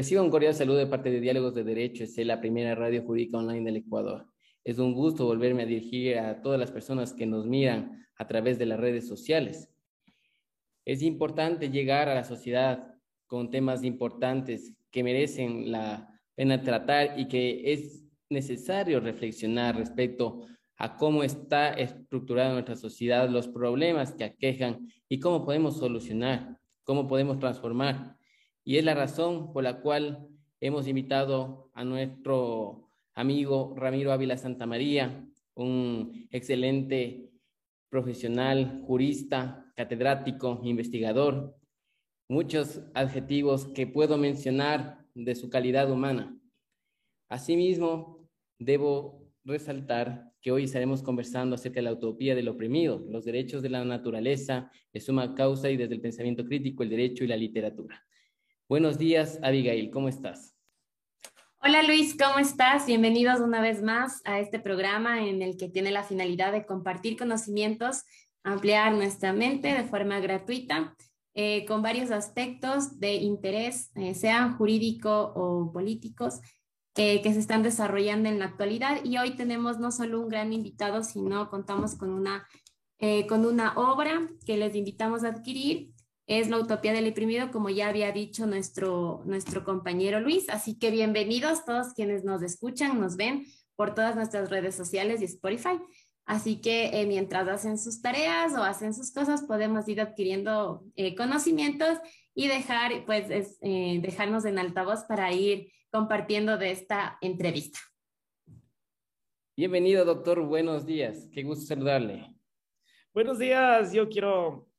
Recibo un cordial saludo de parte de Diálogos de Derecho, es la primera radio jurídica online del Ecuador. Es un gusto volverme a dirigir a todas las personas que nos miran a través de las redes sociales. Es importante llegar a la sociedad con temas importantes que merecen la pena tratar y que es necesario reflexionar respecto a cómo está estructurada nuestra sociedad, los problemas que aquejan y cómo podemos solucionar, cómo podemos transformar. Y es la razón por la cual hemos invitado a nuestro amigo Ramiro Ávila Santamaría, un excelente profesional, jurista, catedrático, investigador, muchos adjetivos que puedo mencionar de su calidad humana. Asimismo, debo resaltar que hoy estaremos conversando acerca de la utopía del oprimido, los derechos de la naturaleza, de suma causa y desde el pensamiento crítico, el derecho y la literatura. Buenos días, Abigail, ¿cómo estás? Hola Luis, ¿cómo estás? Bienvenidos una vez más a este programa en el que tiene la finalidad de compartir conocimientos, ampliar nuestra mente de forma gratuita eh, con varios aspectos de interés, eh, sean jurídico o políticos, eh, que se están desarrollando en la actualidad. Y hoy tenemos no solo un gran invitado, sino contamos con una, con una obra que les invitamos a adquirir es la utopía del imprimido, como ya había dicho nuestro, nuestro compañero Luis. Así que bienvenidos todos quienes nos escuchan, nos ven por todas nuestras redes sociales y Spotify. Así que eh, mientras hacen sus tareas o hacen sus cosas, podemos ir adquiriendo eh, conocimientos y dejar, pues, eh, dejarnos en altavoz para ir compartiendo de esta entrevista. Bienvenido, doctor. Buenos días. Qué gusto saludarle. Buenos días. Yo quiero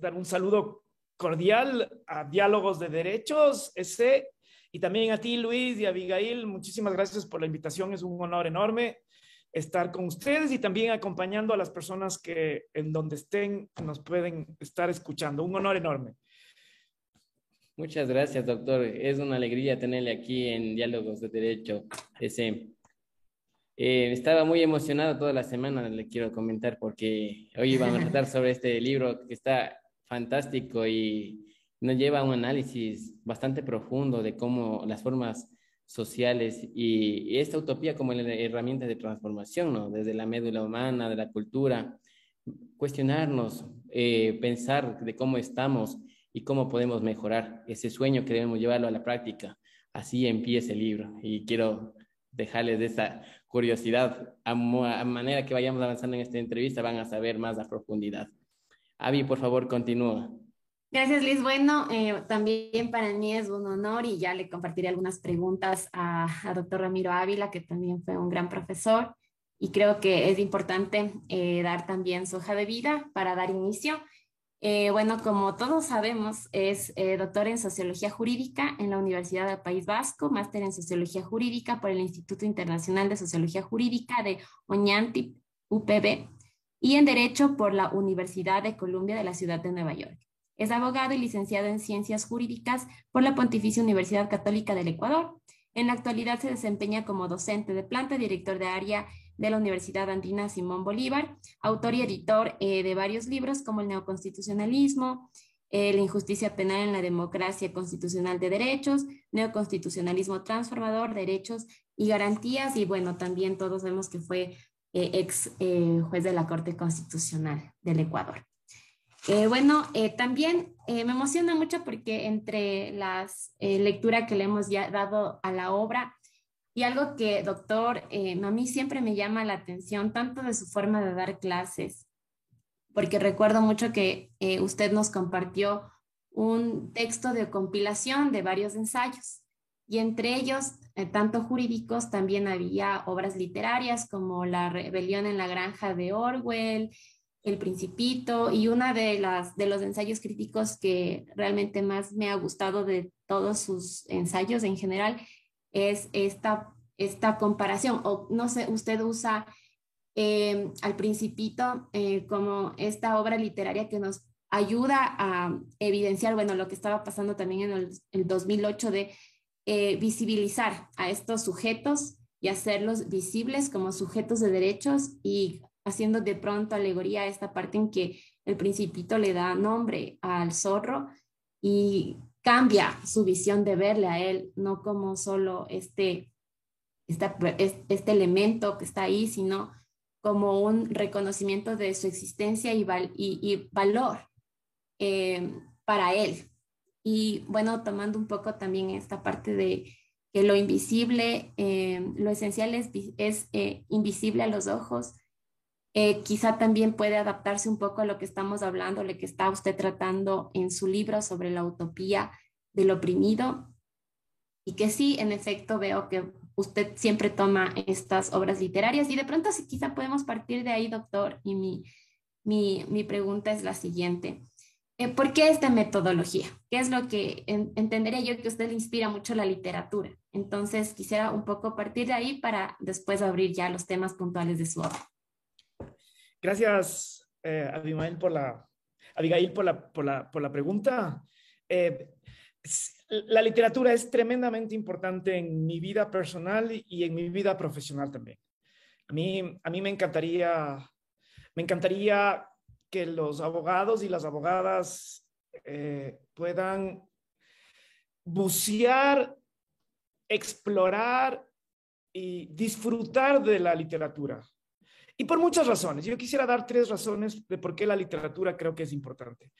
dar un saludo cordial a Diálogos de Derechos, ese, y también a ti, Luis y Abigail. Muchísimas gracias por la invitación. Es un honor enorme estar con ustedes y también acompañando a las personas que en donde estén nos pueden estar escuchando. Un honor enorme. Muchas gracias, doctor. Es una alegría tenerle aquí en Diálogos de Derecho. Ese, eh, estaba muy emocionado toda la semana, le quiero comentar, porque hoy vamos a tratar sobre este libro que está fantástico y nos lleva a un análisis bastante profundo de cómo las formas sociales y, esta utopía como herramienta de transformación, ¿no? Desde la médula humana, de la cultura, cuestionarnos, eh, pensar de cómo estamos y cómo podemos mejorar ese sueño que debemos llevarlo a la práctica. Así empieza el libro y quiero dejarles de esa curiosidad. A, manera que vayamos avanzando en esta entrevista, van a saber más a profundidad. Avi, por favor, continúa. Gracias, Liz. Bueno, eh, también para mí es un honor y ya le compartiré algunas preguntas a, a doctor Ramiro Ávila, que también fue un gran profesor. Y creo que es importante eh, dar también su hoja de vida para dar inicio. Eh, bueno, como todos sabemos, es eh, doctor en Sociología Jurídica en la Universidad del País Vasco, máster en Sociología Jurídica por el Instituto Internacional de Sociología Jurídica de Oñanti, UPB, y en Derecho por la Universidad de Columbia de la Ciudad de Nueva York. Es abogado y licenciado en Ciencias Jurídicas por la Pontificia Universidad Católica del Ecuador. En la actualidad se desempeña como docente de planta, director de área de la Universidad Andina Simón Bolívar, autor y editor eh, de varios libros como El neoconstitucionalismo, eh, La injusticia penal en la democracia constitucional de derechos, Neoconstitucionalismo transformador, derechos y garantías, y bueno, también todos vemos que fue eh, ex juez de la Corte Constitucional del Ecuador. bueno, también me emociona mucho porque entre las lecturas que le hemos ya dado a la obra, y algo que, doctor, eh, a mí siempre me llama la atención, tanto de su forma de dar clases, porque recuerdo mucho que eh, usted nos compartió un texto de compilación de varios ensayos, y entre ellos, eh, tanto jurídicos, también había obras literarias como La rebelión en la granja de Orwell, El Principito, y una de, las, de los ensayos críticos que realmente más me ha gustado de todos sus ensayos en general es esta, esta comparación, o no sé, usted usa eh, al principito eh, como esta obra literaria que nos ayuda a evidenciar, bueno, lo que estaba pasando también en el, 2008 de eh, visibilizar a estos sujetos y hacerlos visibles como sujetos de derechos y haciendo de pronto alegoría a esta parte en que el principito le da nombre al zorro y cambia su visión de verle a él, no como solo este, este elemento que está ahí, sino como un reconocimiento de su existencia y, y, valor eh, para él. Y bueno, tomando un poco también esta parte de que lo invisible, eh, lo esencial es, es eh, invisible a los ojos, quizá también puede adaptarse un poco a lo que estamos hablando, lo que está usted tratando en su libro sobre la utopía del oprimido. Y que sí, en efecto, veo que usted siempre toma estas obras literarias y de pronto si quizá podemos partir de ahí, doctor, y mi, mi, mi pregunta es la siguiente. Eh, ¿Por qué esta metodología? ¿Qué es lo que entendería yo que usted inspira mucho la literatura? Entonces, quisiera un poco partir de ahí para después abrir ya los temas puntuales de su obra. Gracias, eh, Abimael, por la, Abigail, por la, por la, por la pregunta. Eh, la literatura es tremendamente importante en mi vida personal y en mi vida profesional también. A mí, a mí me encantaría, me encantaría que los abogados y las abogadas eh, puedan bucear, explorar y disfrutar de la literatura. Y por muchas razones. Yo quisiera dar tres razones de por qué la literatura creo que es importante.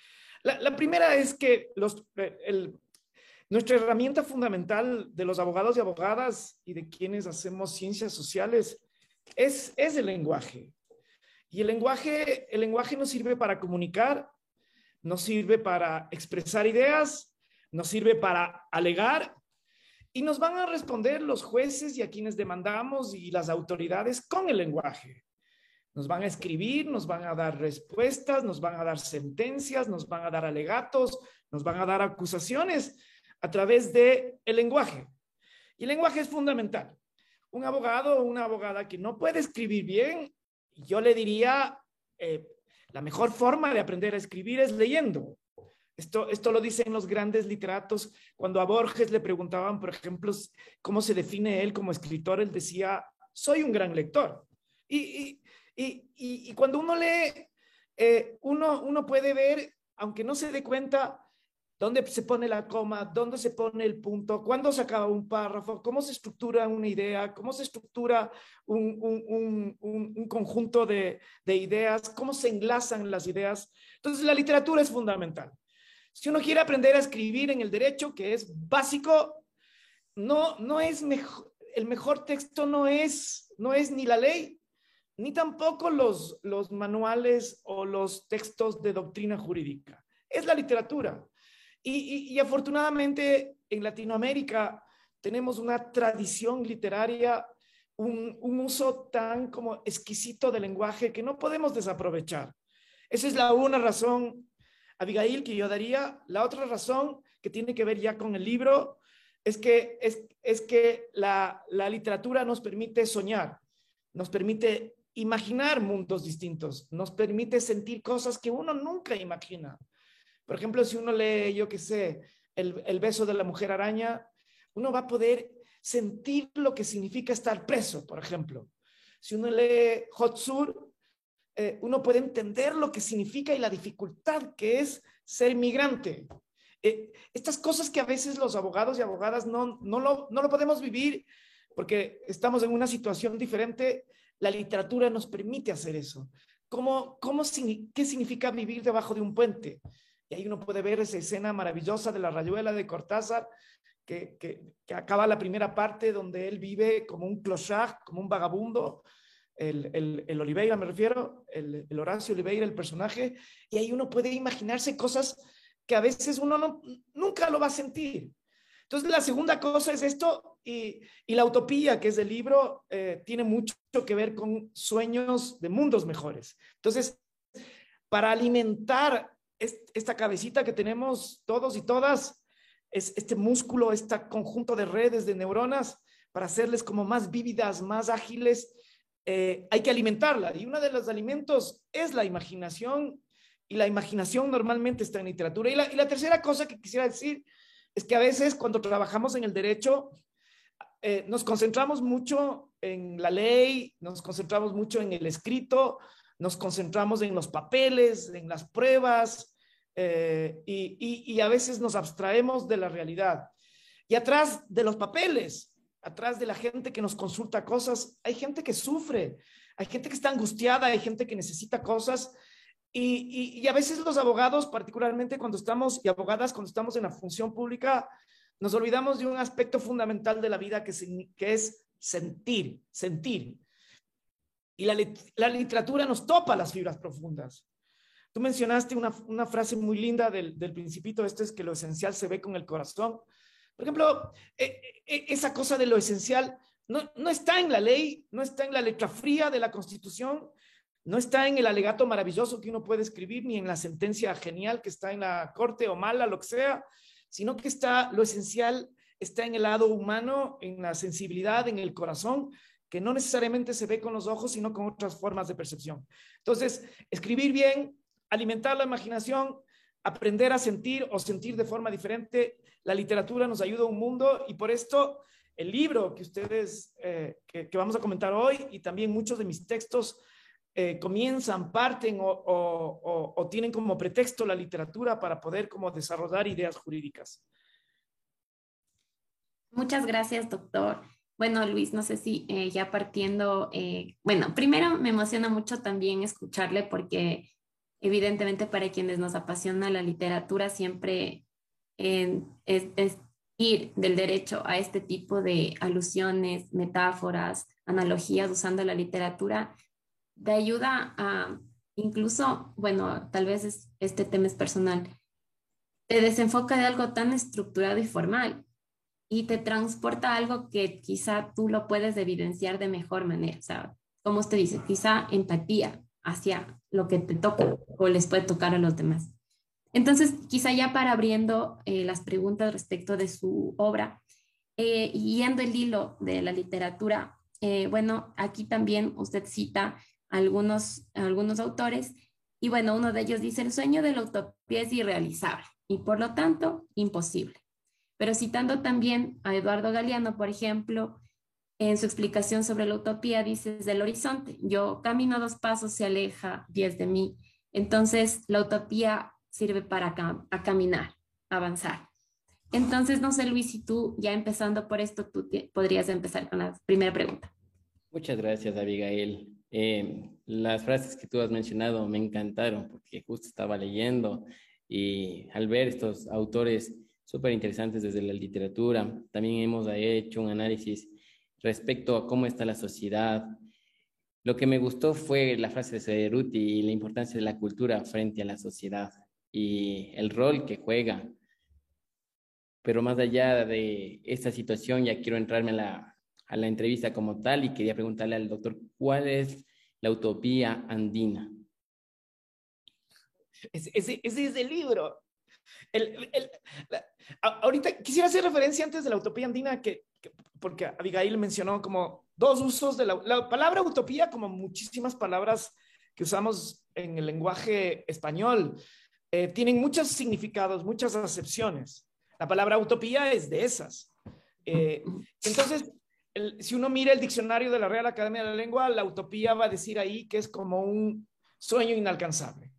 La, primera es que los, el, nuestra herramienta fundamental de los abogados y abogadas y de quienes hacemos ciencias sociales es, es el lenguaje. Y el lenguaje, el lenguaje nos sirve para comunicar, nos sirve para expresar ideas, nos sirve para alegar y nos van a responder los jueces y a quienes demandamos y las autoridades con el lenguaje. Nos van a escribir, nos van a dar respuestas, nos van a dar sentencias, nos van a dar alegatos, nos van a dar acusaciones a través del el lenguaje. Y el lenguaje es fundamental. Un abogado o una abogada que no puede escribir bien, yo le diría, eh, la mejor forma de aprender a escribir es leyendo. Esto, esto lo dicen los grandes literatos. Cuando a Borges le preguntaban, por ejemplo, cómo se define él como escritor, él decía, soy un gran lector. Y, y, cuando uno lee, eh, uno, uno puede ver, aunque no se dé cuenta, dónde se pone la coma, dónde se pone el punto, cuándo se acaba un párrafo, cómo se estructura una idea, cómo se estructura un, conjunto de, ideas, cómo se enlazan las ideas. Entonces, la literatura es fundamental. Si uno quiere aprender a escribir en el derecho, que es básico, no, no es mejor, el mejor texto no es, no es ni la ley, ni tampoco los, los manuales o los textos de doctrina jurídica. Es la literatura. Y, afortunadamente en Latinoamérica tenemos una tradición literaria, un, uso tan como exquisito del lenguaje que no podemos desaprovechar. Esa es la una razón, Abigail, que yo daría. La otra razón que tiene que ver ya con el libro es que, es, es que la, la literatura nos permite soñar, nos permite imaginar mundos distintos, nos permite sentir cosas que uno nunca imagina. Por ejemplo, si uno lee, yo qué sé, el, beso de la mujer araña, uno va a poder sentir lo que significa estar preso, por ejemplo. Si uno lee Hot Sur, eh, uno puede entender lo que significa y la dificultad que es ser migrante. Eh, estas cosas que a veces los abogados y abogadas no, no, lo, no lo podemos vivir porque estamos en una situación diferente, la literatura nos permite hacer eso. ¿Cómo, ¿Qué significa vivir debajo de un puente? Y ahí uno puede ver esa escena maravillosa de la rayuela de Cortázar, que, acaba la primera parte donde él vive como un clochard, como un vagabundo, el, el, Oliveira me refiero, el, el, Horacio Oliveira, el personaje, y ahí uno puede imaginarse cosas que a veces uno no, nunca lo va a sentir. Entonces, la segunda cosa es esto, y, la utopía, que es el libro, eh, tiene mucho que ver con sueños de mundos mejores. Entonces, para alimentar esta cabecita que tenemos todos y todas, es este músculo, este conjunto de redes de neuronas, para hacerles como más vívidas, más ágiles, eh, hay que alimentarla. Y uno de los alimentos es la imaginación, y la imaginación normalmente está en literatura. Y la tercera cosa que quisiera decir es que a veces cuando trabajamos en el derecho, eh, nos concentramos mucho en la ley, nos concentramos mucho en el escrito, nos concentramos en los papeles, en las pruebas, eh, y, y a veces nos abstraemos de la realidad. Y atrás de los papeles, atrás de la gente que nos consulta cosas, hay gente que sufre, hay gente que está angustiada, hay gente que necesita cosas. Y, a veces los abogados, particularmente cuando estamos, y abogadas cuando estamos en la función pública, nos olvidamos de un aspecto fundamental de la vida que, que es sentir, sentir. Y la, la, literatura nos topa las fibras profundas. Tú mencionaste una, una frase muy linda del, del principito, este es que lo esencial se ve con el corazón. Por ejemplo, e, e, esa cosa de lo esencial no, no está en la ley, no está en la letra fría de la Constitución, no está en el alegato maravilloso que uno puede escribir, ni en la sentencia genial que está en la corte o mala, lo que sea, sino que está lo esencial, está en el lado humano, en la sensibilidad, en el corazón, que no necesariamente se ve con los ojos, sino con otras formas de percepción. Entonces, escribir bien, alimentar la imaginación, aprender a sentir o sentir de forma diferente, la literatura nos ayuda a un mundo y por esto el libro que ustedes, eh, que, vamos a comentar hoy y también muchos de mis textos eh, comienzan, parten o, tienen como pretexto la literatura para poder como desarrollar ideas jurídicas. Muchas gracias, doctor. Bueno, Luis, no sé si eh, ya partiendo, bueno, primero me emociona mucho también escucharle porque evidentemente para quienes nos apasiona la literatura siempre es, ir del derecho a este tipo de alusiones, metáforas, analogías usando la literatura, de ayuda a incluso, bueno, tal vez este tema es personal, te desenfoca de algo tan estructurado y formal y te transporta algo que quizá tú lo puedes evidenciar de mejor manera. O sea, como usted dice, quizá empatía hacia lo que te toca o les puede tocar a los demás. Entonces, quizá ya para abriendo eh, las preguntas respecto de su obra, eh, yendo el hilo de la literatura, eh, bueno, aquí también usted cita algunos, algunos autores y bueno, uno de ellos dice, el sueño de la utopía es irrealizable y por lo tanto imposible. Pero citando también a Eduardo Galeano, por ejemplo, en su explicación sobre la utopía dice, desde el horizonte, yo camino dos pasos, se aleja diez de mí. Entonces, la utopía sirve para caminar, avanzar. Entonces, no sé, Luis, si tú ya empezando por esto, tú podrías empezar con la primera pregunta. Muchas gracias, Abigail. Eh, las frases que tú has mencionado me encantaron porque justo estaba leyendo y al ver estos autores súper interesantes desde la literatura, también hemos hecho un análisis respecto a cómo está la sociedad. Lo que me gustó fue la frase de Cerruti y la importancia de la cultura frente a la sociedad y el rol que juega. Pero más allá de esta situación, ya quiero entrarme a la, a la entrevista como tal y quería preguntarle al doctor, ¿cuál es la utopía andina? Ese, ese, es el libro. El, el, ahorita quisiera hacer referencia antes de la utopía andina, que, porque Abigail mencionó como dos usos de la, la palabra utopía, como muchísimas palabras que usamos en el lenguaje español. Eh, tienen muchos significados, muchas acepciones. La palabra utopía es de esas. Eh, entonces, si uno mira el diccionario de la Real Academia de la Lengua, la utopía va a decir ahí que es como un sueño inalcanzable,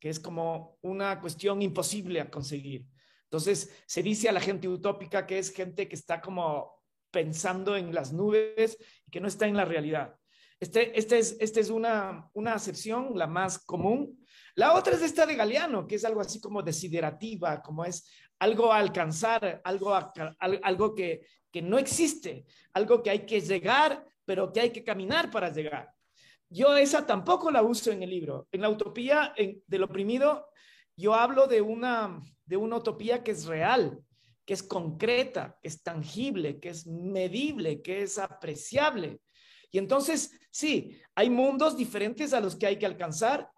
que es como una cuestión imposible a conseguir. Entonces, se dice a la gente utópica que es gente que está como pensando en las nubes y que no está en la realidad. Este, este es, este es una, una acepción, la más común, la otra es esta de Galeano, que es algo así como desiderativa, como es algo a alcanzar, algo, algo que, que no existe, algo que hay que llegar, pero que hay que caminar para llegar. Yo esa tampoco la uso en el libro. En la utopía del oprimido, yo hablo de una, de una utopía que es real, que es concreta, que es tangible, que es medible, que es apreciable. Y entonces, sí, hay mundos diferentes a los que hay que alcanzar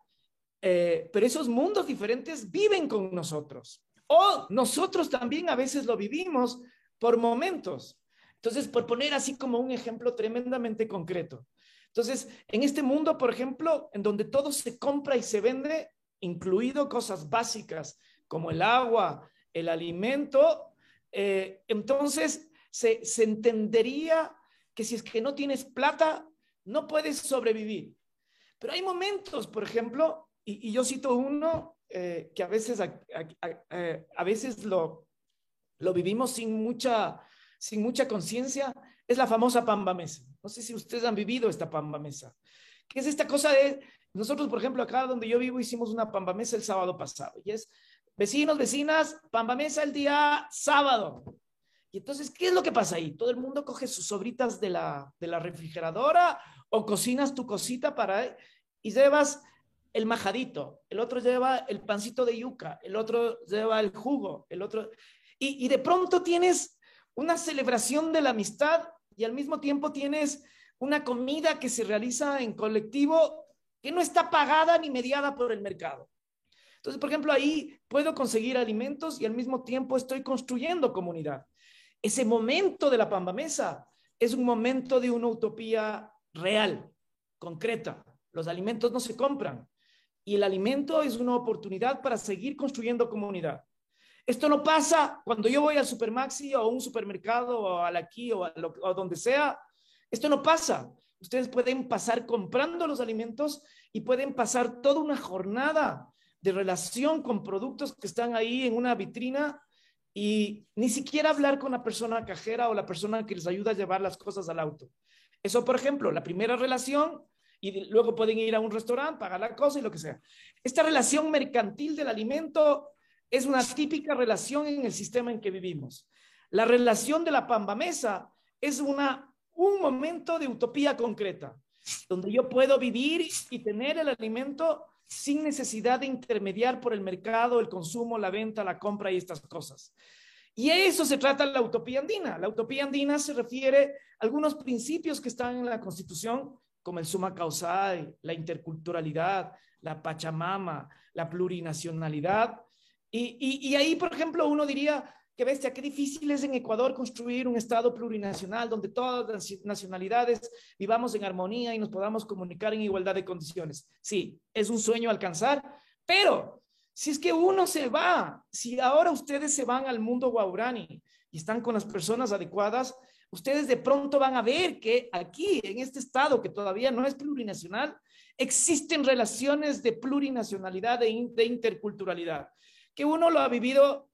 eh, pero esos mundos diferentes viven con nosotros. O nosotros también a veces lo vivimos por momentos. Entonces, por poner así como un ejemplo tremendamente concreto. Entonces, en este mundo, por ejemplo, en donde todo se compra y se vende, incluido cosas básicas como el agua, el alimento, eh, entonces se, se entendería que si es que no tienes plata, no puedes sobrevivir. Pero hay momentos, por ejemplo, y, yo cito uno eh, que a veces, a, veces lo, lo vivimos sin mucha, sin mucha conciencia, es la famosa pamba mesa. No sé si ustedes han vivido esta pamba mesa. ¿Qué es esta cosa de... Nosotros, por ejemplo, acá donde yo vivo, hicimos una pamba mesa el sábado pasado. Y es, vecinos, vecinas, pamba mesa el día sábado. Y entonces, ¿qué es lo que pasa ahí? Todo el mundo coge sus sobritas de la, de la refrigeradora o cocinas tu cosita para... Y llevas el majadito, el otro lleva el pancito de yuca, el otro lleva el jugo, el otro... Y, de pronto tienes una celebración de la amistad y al mismo tiempo tienes una comida que se realiza en colectivo que no está pagada ni mediada por el mercado. Entonces, por ejemplo, ahí puedo conseguir alimentos y al mismo tiempo estoy construyendo comunidad. Ese momento de la Pamba Mesa es un momento de una utopía real, concreta. Los alimentos no se compran y el alimento es una oportunidad para seguir construyendo comunidad. Esto no pasa cuando yo voy al Supermaxi o a un supermercado o al aquí o a, donde sea. Esto no pasa. Ustedes pueden pasar comprando los alimentos y pueden pasar toda una jornada de relación con productos que están ahí en una vitrina y ni siquiera hablar con la persona cajera o la persona que les ayuda a llevar las cosas al auto. Eso, por ejemplo, la primera relación y luego pueden ir a un restaurante, pagar la cosa y lo que sea. Esta relación mercantil del alimento es una típica relación en el sistema en que vivimos. La relación de la pambamesa es una, un momento de utopía concreta, donde yo puedo vivir y tener el alimento sin necesidad de intermediar por el mercado, el consumo, la venta, la compra y estas cosas. Y eso se trata la utopía andina. La utopía andina se refiere a algunos principios que están en la Constitución, como el suma causal, la interculturalidad, la Pachamama, la plurinacionalidad. Y, ahí, por ejemplo, uno diría que bestia, qué difícil es en Ecuador construir un Estado plurinacional donde todas las nacionalidades vivamos en armonía y nos podamos comunicar en igualdad de condiciones. Sí, es un sueño alcanzar, pero si es que uno se va, si ahora ustedes se van al mundo guaurani y están con las personas adecuadas, ustedes de pronto van a ver que aquí, en este estado que todavía no es plurinacional, existen relaciones de plurinacionalidad, de, interculturalidad, que uno lo ha vivido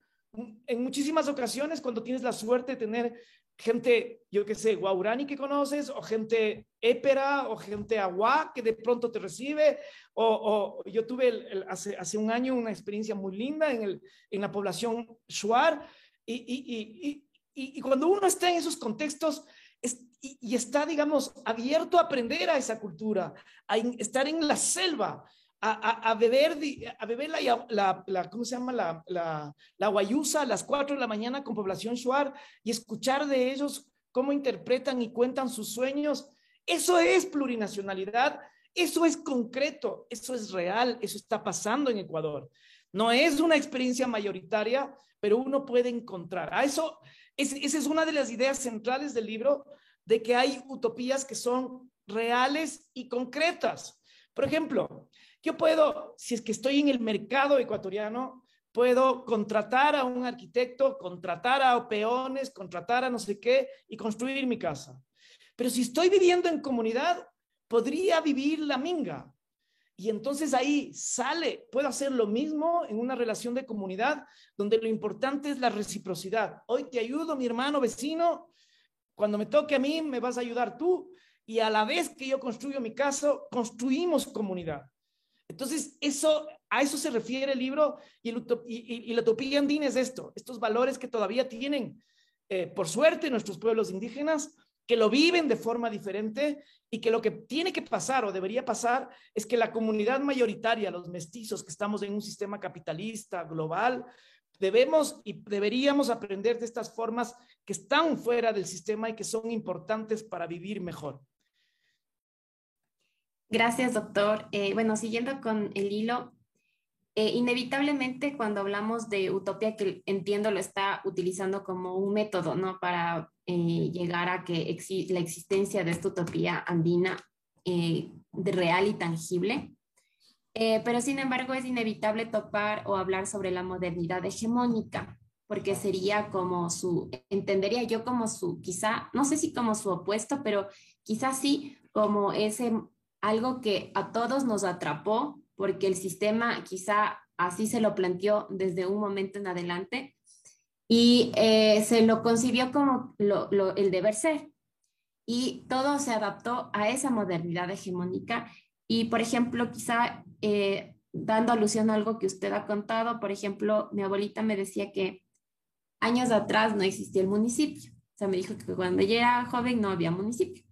en muchísimas ocasiones cuando tienes la suerte de tener gente, yo qué sé, guaurani que conoces, o gente épera, o gente agua que de pronto te recibe, o, yo tuve hace, un año una experiencia muy linda en, la población shuar, y, y, cuando uno está en esos contextos y, está, digamos, abierto a aprender a esa cultura, a estar en la selva, a, beber, a beber la, la, ¿cómo se llama? La, la, la guayusa a las 4 de la mañana con población shuar y escuchar de ellos cómo interpretan y cuentan sus sueños. Eso es plurinacionalidad, eso es concreto, eso es real, eso está pasando en Ecuador. No es una experiencia mayoritaria, pero uno puede encontrar. A eso, esa es una de las ideas centrales del libro, de que hay utopías que son reales y concretas. Por ejemplo, yo puedo, si es que estoy en el mercado ecuatoriano, puedo contratar a un arquitecto, contratar a peones, contratar a no sé qué y construir mi casa. Pero si estoy viviendo en comunidad, podría vivir la minga. Y entonces ahí sale, puedo hacer lo mismo en una relación de comunidad donde lo importante es la reciprocidad. Hoy te ayudo, mi hermano vecino, cuando me toque a mí, me vas a ayudar tú. Y a la vez que yo construyo mi casa, construimos comunidad. Entonces, eso, a eso se refiere el libro y, la utopía andina es esto, estos valores que todavía tienen, eh, por suerte, nuestros pueblos indígenas, que lo viven de forma diferente y que lo que tiene que pasar o debería pasar es que la comunidad mayoritaria, los mestizos que estamos en un sistema capitalista global, debemos y deberíamos aprender de estas formas que están fuera del sistema y que son importantes para vivir mejor. Gracias, doctor. Eh, bueno, siguiendo con el hilo, eh, inevitablemente cuando hablamos de utopía, que entiendo lo está utilizando como un método, ¿no? Para eh, llegar a que la existencia de esta utopía andina de real y tangible. pero sin embargo es inevitable topar o hablar sobre la modernidad hegemónica, porque sería como su, entendería yo como su, quizá, no sé si como su opuesto, pero quizá sí como ese algo que a todos nos atrapó porque el sistema quizá así se lo planteó desde un momento en adelante y eh, se lo concibió como el deber ser. Y todo se adaptó a esa modernidad hegemónica. Y, por ejemplo, quizá eh, dando alusión a algo que usted ha contado, por ejemplo, mi abuelita me decía que años atrás no existía el municipio. O sea, me dijo que cuando ella era joven no había municipio.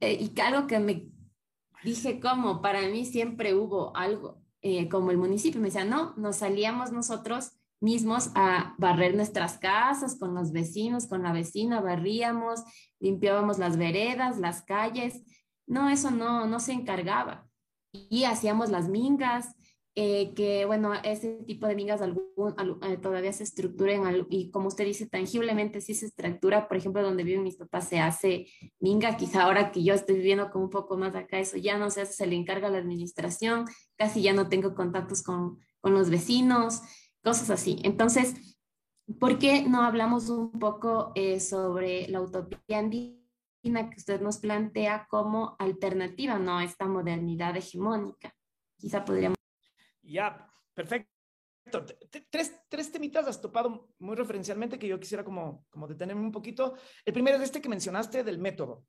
Eh, y algo que me dije, como para mí siempre hubo algo como el municipio. Me decía, no, nos salíamos nosotros mismos a barrer nuestras casas con los vecinos, con la vecina, barríamos, limpiábamos las veredas, las calles. No, eso no, no se encargaba. Y hacíamos las mingas, eh, que bueno, ese tipo de mingas algún, eh, todavía se estructuran y como usted dice, tangiblemente sí se estructura, por ejemplo, donde viven mis papás se hace minga, quizá ahora que yo estoy viviendo como un poco más acá, eso ya no se hace, se le encarga a la administración, casi ya no tengo contactos con, con los vecinos, cosas así. Entonces, ¿por qué no hablamos un poco eh, sobre la utopía andina que usted nos plantea como alternativa ¿no? a esta modernidad hegemónica? Quizá podríamos... Ya, perfecto. Tres, tres temitas has topado muy referencialmente que yo quisiera como, como detenerme un poquito. El primero es este que mencionaste del método.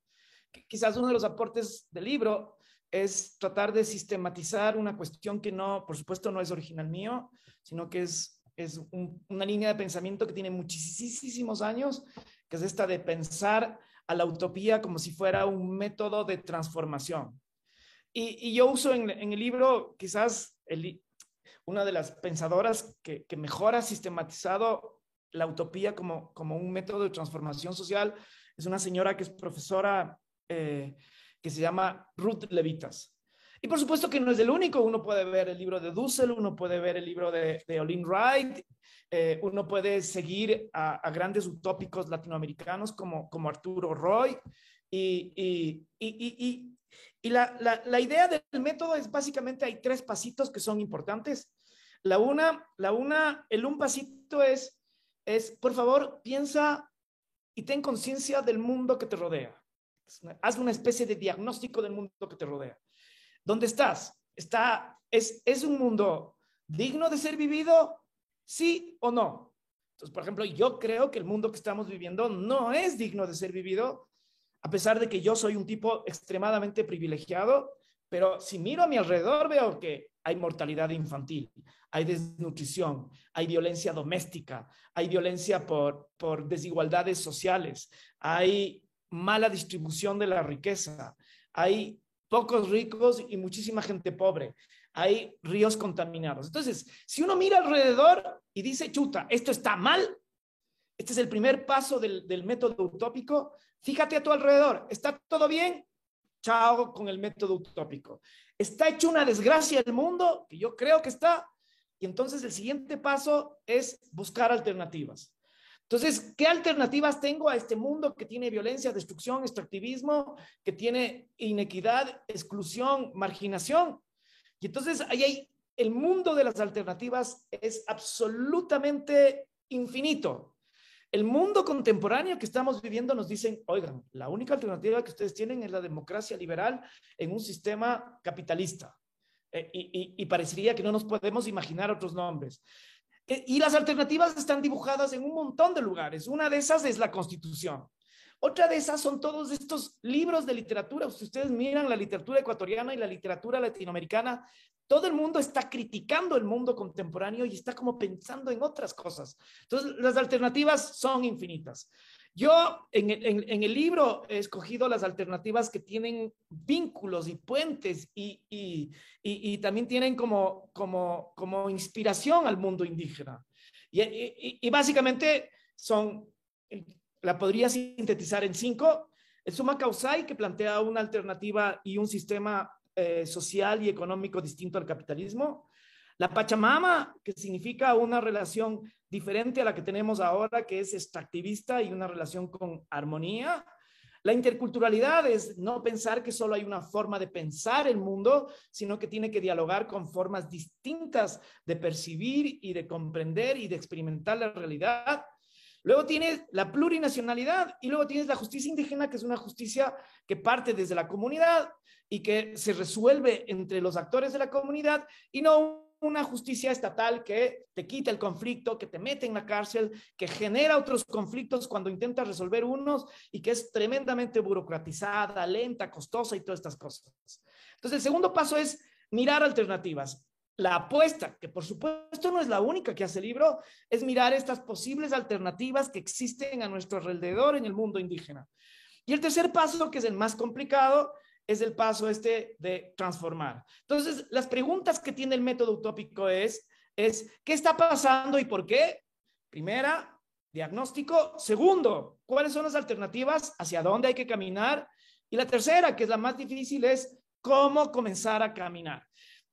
Quizás uno de los aportes del libro es tratar de sistematizar una cuestión que no, por supuesto, no es original mío, sino que es, es una línea de pensamiento que tiene muchísimos años, que es esta de pensar a la utopía como si fuera un método de transformación. Y, yo uso en, el libro quizás una de las pensadoras que, mejor ha sistematizado la utopía como, como un método de transformación social, es una señora que es profesora eh, que se llama Ruth Levitas. Y por supuesto que no es el único, uno puede ver el libro de Dussel, uno puede ver el libro de, Olin Wright, eh, uno puede seguir a, grandes utópicos latinoamericanos como, como Arturo Roy. Y, y, y, y la, la, la, idea del método es básicamente hay tres pasitos que son importantes. La una, la una el un pasito es, es, por favor, piensa y ten conciencia del mundo que te rodea. Haz una especie de diagnóstico del mundo que te rodea. ¿Dónde estás? Está, es, ¿Es un mundo digno de ser vivido? ¿Sí o no? Entonces, por ejemplo, yo creo que el mundo que estamos viviendo no es digno de ser vivido, a pesar de que yo soy un tipo extremadamente privilegiado, pero si miro a mi alrededor veo que hay mortalidad infantil, hay desnutrición, hay violencia doméstica, hay violencia por, por desigualdades sociales, hay mala distribución de la riqueza, hay pocos ricos y muchísima gente pobre, hay ríos contaminados. Entonces, si uno mira alrededor y dice, chuta, esto está mal, este es el primer paso del, del método utópico, fíjate a tu alrededor, ¿está todo bien? Chao con el método utópico. ¿Está hecho una desgracia el mundo? Que yo creo que está. Y entonces el siguiente paso es buscar alternativas. Entonces, ¿qué alternativas tengo a este mundo que tiene violencia, destrucción, extractivismo, que tiene inequidad, exclusión, marginación? Y entonces ahí el mundo de las alternativas es absolutamente infinito. El mundo contemporáneo que estamos viviendo nos dicen, oigan, la única alternativa que ustedes tienen es la democracia liberal en un sistema capitalista. Eh, y, parecería que no nos podemos imaginar otros nombres. Y las alternativas están dibujadas en un montón de lugares. Una de esas es la Constitución. Otra de esas son todos estos libros de literatura. Si ustedes miran la literatura ecuatoriana y la literatura latinoamericana, todo el mundo está criticando el mundo contemporáneo y está como pensando en otras cosas. Entonces, las alternativas son infinitas. Yo en, el libro he escogido las alternativas que tienen vínculos y puentes y, también tienen como, como, como, inspiración al mundo indígena. Y, básicamente son, la podría sintetizar en cinco. El Suma Causai, que plantea una alternativa y un sistema eh, social y económico distinto al capitalismo. La Pachamama, que significa una relación diferente a la que tenemos ahora, que es extractivista y una relación con armonía. La interculturalidad es no pensar que solo hay una forma de pensar el mundo, sino que tiene que dialogar con formas distintas de percibir y de comprender y de experimentar la realidad. Luego tienes la plurinacionalidad y luego tienes la justicia indígena, que es una justicia que parte desde la comunidad y que se resuelve entre los actores de la comunidad y no una justicia estatal que te quita el conflicto, que te mete en la cárcel, que genera otros conflictos cuando intentas resolver unos y que es tremendamente burocratizada, lenta, costosa y todas estas cosas. Entonces, el segundo paso es mirar alternativas. La apuesta, que por supuesto no es la única que hace el libro, es mirar estas posibles alternativas que existen a nuestro alrededor en el mundo indígena. Y el tercer paso, que es el más complicado, es el paso este de transformar. Entonces, las preguntas que tiene el método utópico es, es ¿qué está pasando y por qué? Primera, diagnóstico. Segundo, ¿cuáles son las alternativas? ¿Hacia dónde hay que caminar? Y la tercera, que es la más difícil, es cómo comenzar a caminar.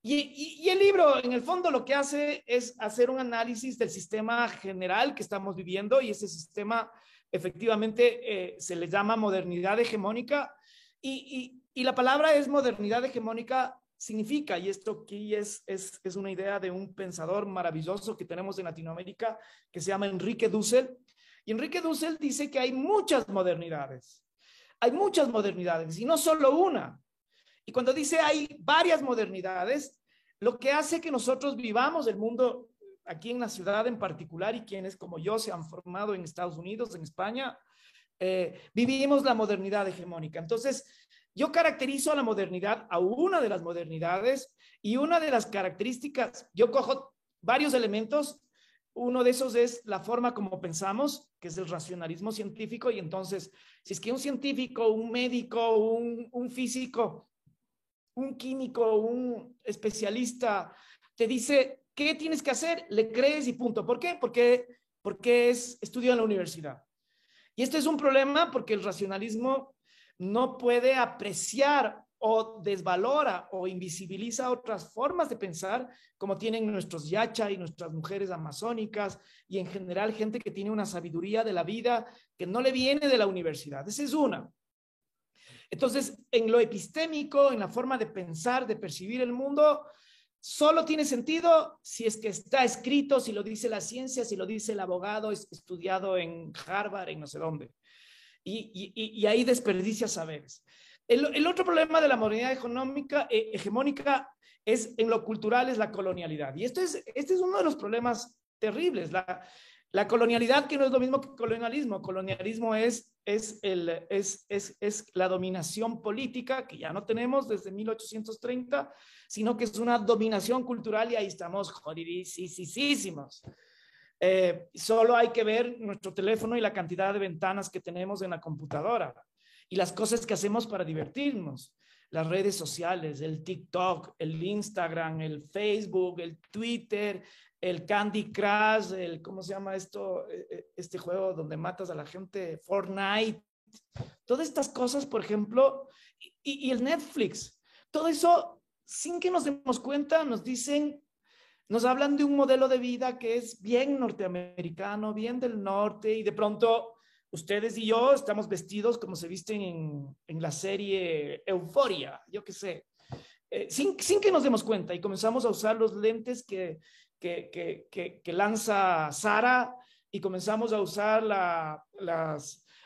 Y, el libro, en el fondo, lo que hace es hacer un análisis del sistema general que estamos viviendo y ese sistema efectivamente eh, se le llama modernidad hegemónica y, la palabra es modernidad hegemónica significa, y esto aquí es, es, es, una idea de un pensador maravilloso que tenemos en Latinoamérica que se llama Enrique Dussel. Y Enrique Dussel dice que hay muchas modernidades, hay muchas modernidades y no solo una. Y cuando dice hay varias modernidades, lo que hace que nosotros vivamos el mundo aquí en la ciudad en particular y quienes como yo se han formado en Estados Unidos, en España, eh, vivimos la modernidad hegemónica. Entonces, yo caracterizo a la modernidad, a una de las modernidades y una de las características, yo cojo varios elementos, uno de esos es la forma como pensamos, que es el racionalismo científico, y entonces, si es que un científico, un médico, un, un físico un químico, un especialista, te dice, ¿qué tienes que hacer? Le crees y punto. ¿Por qué? Porque, porque es estudio en la universidad. Y este es un problema porque el racionalismo no puede apreciar o desvalora o invisibiliza otras formas de pensar como tienen nuestros yacha y nuestras mujeres amazónicas y en general gente que tiene una sabiduría de la vida que no le viene de la universidad. Esa es una. Entonces, en lo epistémico, en la forma de pensar, de percibir el mundo, solo tiene sentido si es que está escrito, si lo dice la ciencia, si lo dice el abogado, es estudiado en Harvard, en no sé dónde. Y, ahí desperdicia saberes. El, otro problema de la modernidad económica, eh, hegemónica es en lo cultural, es la colonialidad. Y este es, este es uno de los problemas terribles. La, la colonialidad, que no es lo mismo que colonialismo. Colonialismo es, es, el, es, es, es la dominación política, que ya no tenemos desde 1830, sino que es una dominación cultural y ahí estamos jodidísimos. Eh, solo hay que ver nuestro teléfono y la cantidad de ventanas que tenemos en la computadora y las cosas que hacemos para divertirnos. Las redes sociales, el TikTok, el Instagram, el Facebook, el Twitter, el Candy Crush, el, ¿cómo se llama esto? E, e, este juego donde matas a la gente, Fortnite, todas estas cosas, por ejemplo, y, el Netflix, todo eso, sin que nos demos cuenta, nos dicen, nos hablan de un modelo de vida que es bien norteamericano, bien del norte, y de pronto ustedes y yo estamos vestidos como se visten en, la serie Euforia, yo qué sé. Eh, sin, que nos demos cuenta y comenzamos a usar los lentes que, lanza Sara y comenzamos a usar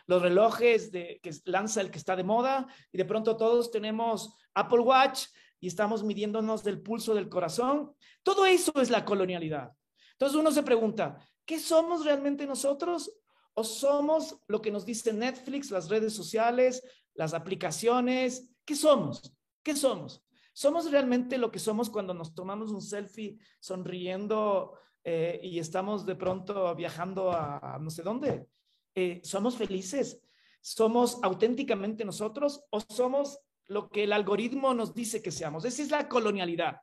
los relojes que lanza el que está de moda y de pronto todos tenemos Apple Watch y estamos midiéndonos del pulso del corazón. Todo eso es la colonialidad. Entonces uno se pregunta, ¿qué somos realmente nosotros? ¿O somos lo que nos dice Netflix, las redes sociales, las aplicaciones? ¿Qué somos? ¿Qué somos? ¿Somos realmente lo que somos cuando nos tomamos un selfie sonriendo eh, y estamos de pronto viajando a, no sé dónde? Eh, ¿Somos felices? ¿Somos auténticamente nosotros o somos lo que el algoritmo nos dice que seamos? Esa es la colonialidad.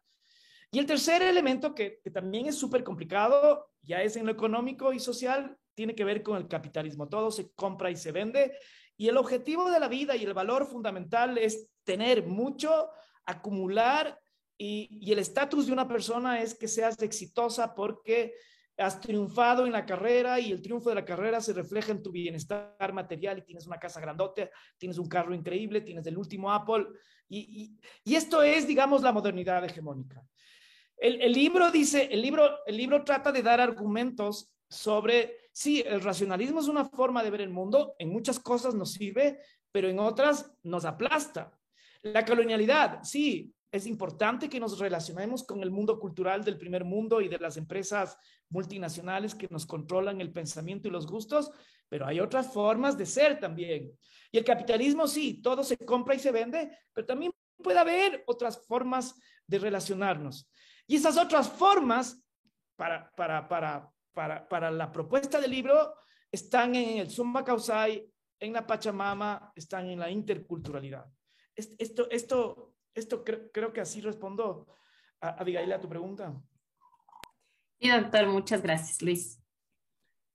Y el tercer elemento que, también es súper complicado, ya es en lo económico y social, tiene que ver con el capitalismo. Todo se compra y se vende. Y el objetivo de la vida y el valor fundamental es tener mucho acumular y, el estatus de una persona es que seas exitosa porque has triunfado en la carrera y el triunfo de la carrera se refleja en tu bienestar material y tienes una casa grandote, tienes un carro increíble, tienes el último Apple y, esto es, digamos, la modernidad hegemónica. El, el, libro dice, el libro, el libro trata de dar argumentos sobre, sí, el racionalismo es una forma de ver el mundo, en muchas cosas nos sirve, pero en otras nos aplasta. La colonialidad, sí, es importante que nos relacionemos con el mundo cultural del primer mundo y de las empresas multinacionales que nos controlan el pensamiento y los gustos, pero hay otras formas de ser también. Y el capitalismo sí, todo se compra y se vende, pero también puede haber otras formas de relacionarnos. Y esas otras formas para, para, para, para, para la propuesta del libro están en el Summa Causai, en la Pachamama, están en la interculturalidad. Esto, esto, esto creo, que así respondo, a, Abigail, a tu pregunta. Sí, doctor, muchas gracias, Luis.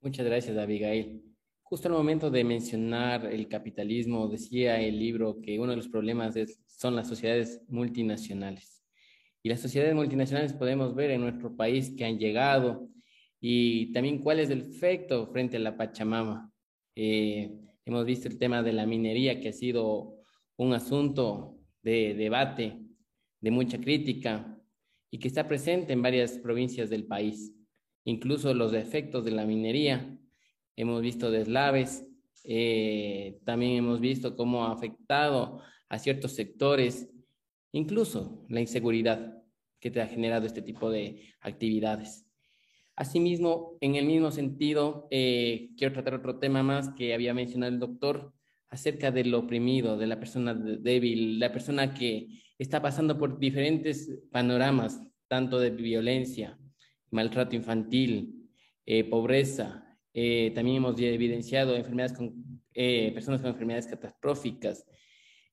Muchas gracias, Abigail. Justo al momento de mencionar el capitalismo, decía el libro que uno de los problemas son las sociedades multinacionales. Y las sociedades multinacionales podemos ver en nuestro país que han llegado y también cuál es el efecto frente a la Pachamama. Eh, hemos visto el tema de la minería que ha sido un asunto de debate, de mucha crítica y que está presente en varias provincias del país. Incluso los efectos de la minería hemos visto deslaves, eh, también hemos visto cómo ha afectado a ciertos sectores, incluso la inseguridad que te ha generado este tipo de actividades. Asimismo, en el mismo sentido, eh, quiero tratar otro tema más que había mencionado el doctor acerca del oprimido, de la persona débil, la persona que está pasando por diferentes panoramas, tanto de violencia, maltrato infantil, eh, pobreza, eh, también hemos evidenciado enfermedades con, eh, personas con enfermedades catastróficas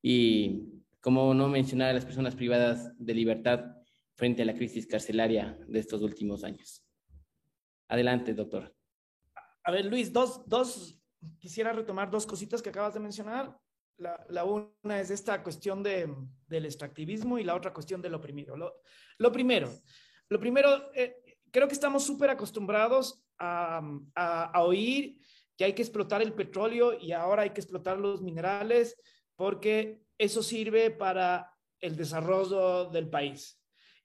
y como no mencionar a las personas privadas de libertad frente a la crisis carcelaria de estos últimos años. Adelante, doctor. A ver, Luis, dos, dos, quisiera retomar dos cositas que acabas de mencionar. La, una es esta cuestión de, del extractivismo y la otra cuestión del oprimido. Lo, primero, lo primero, eh, creo que estamos súper acostumbrados a, oír que hay que explotar el petróleo y ahora hay que explotar los minerales porque eso sirve para el desarrollo del país.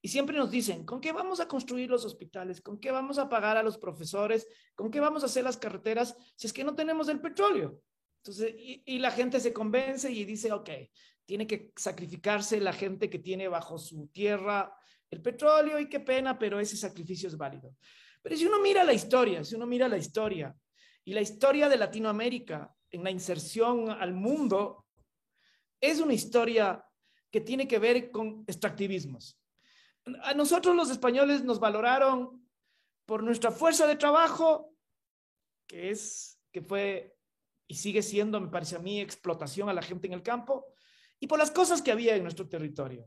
Y siempre nos dicen, ¿con qué vamos a construir los hospitales? ¿Con qué vamos a pagar a los profesores? ¿Con qué vamos a hacer las carreteras si es que no tenemos el petróleo? Entonces, y, la gente se convence y dice, ok, tiene que sacrificarse la gente que tiene bajo su tierra el petróleo y qué pena, pero ese sacrificio es válido. Pero si uno mira la historia, si uno mira la historia y la historia de Latinoamérica en la inserción al mundo, es una historia que tiene que ver con extractivismos. A nosotros los españoles nos valoraron por nuestra fuerza de trabajo, que es, que fue y sigue siendo, me parece a mí, explotación a la gente en el campo, y por las cosas que había en nuestro territorio.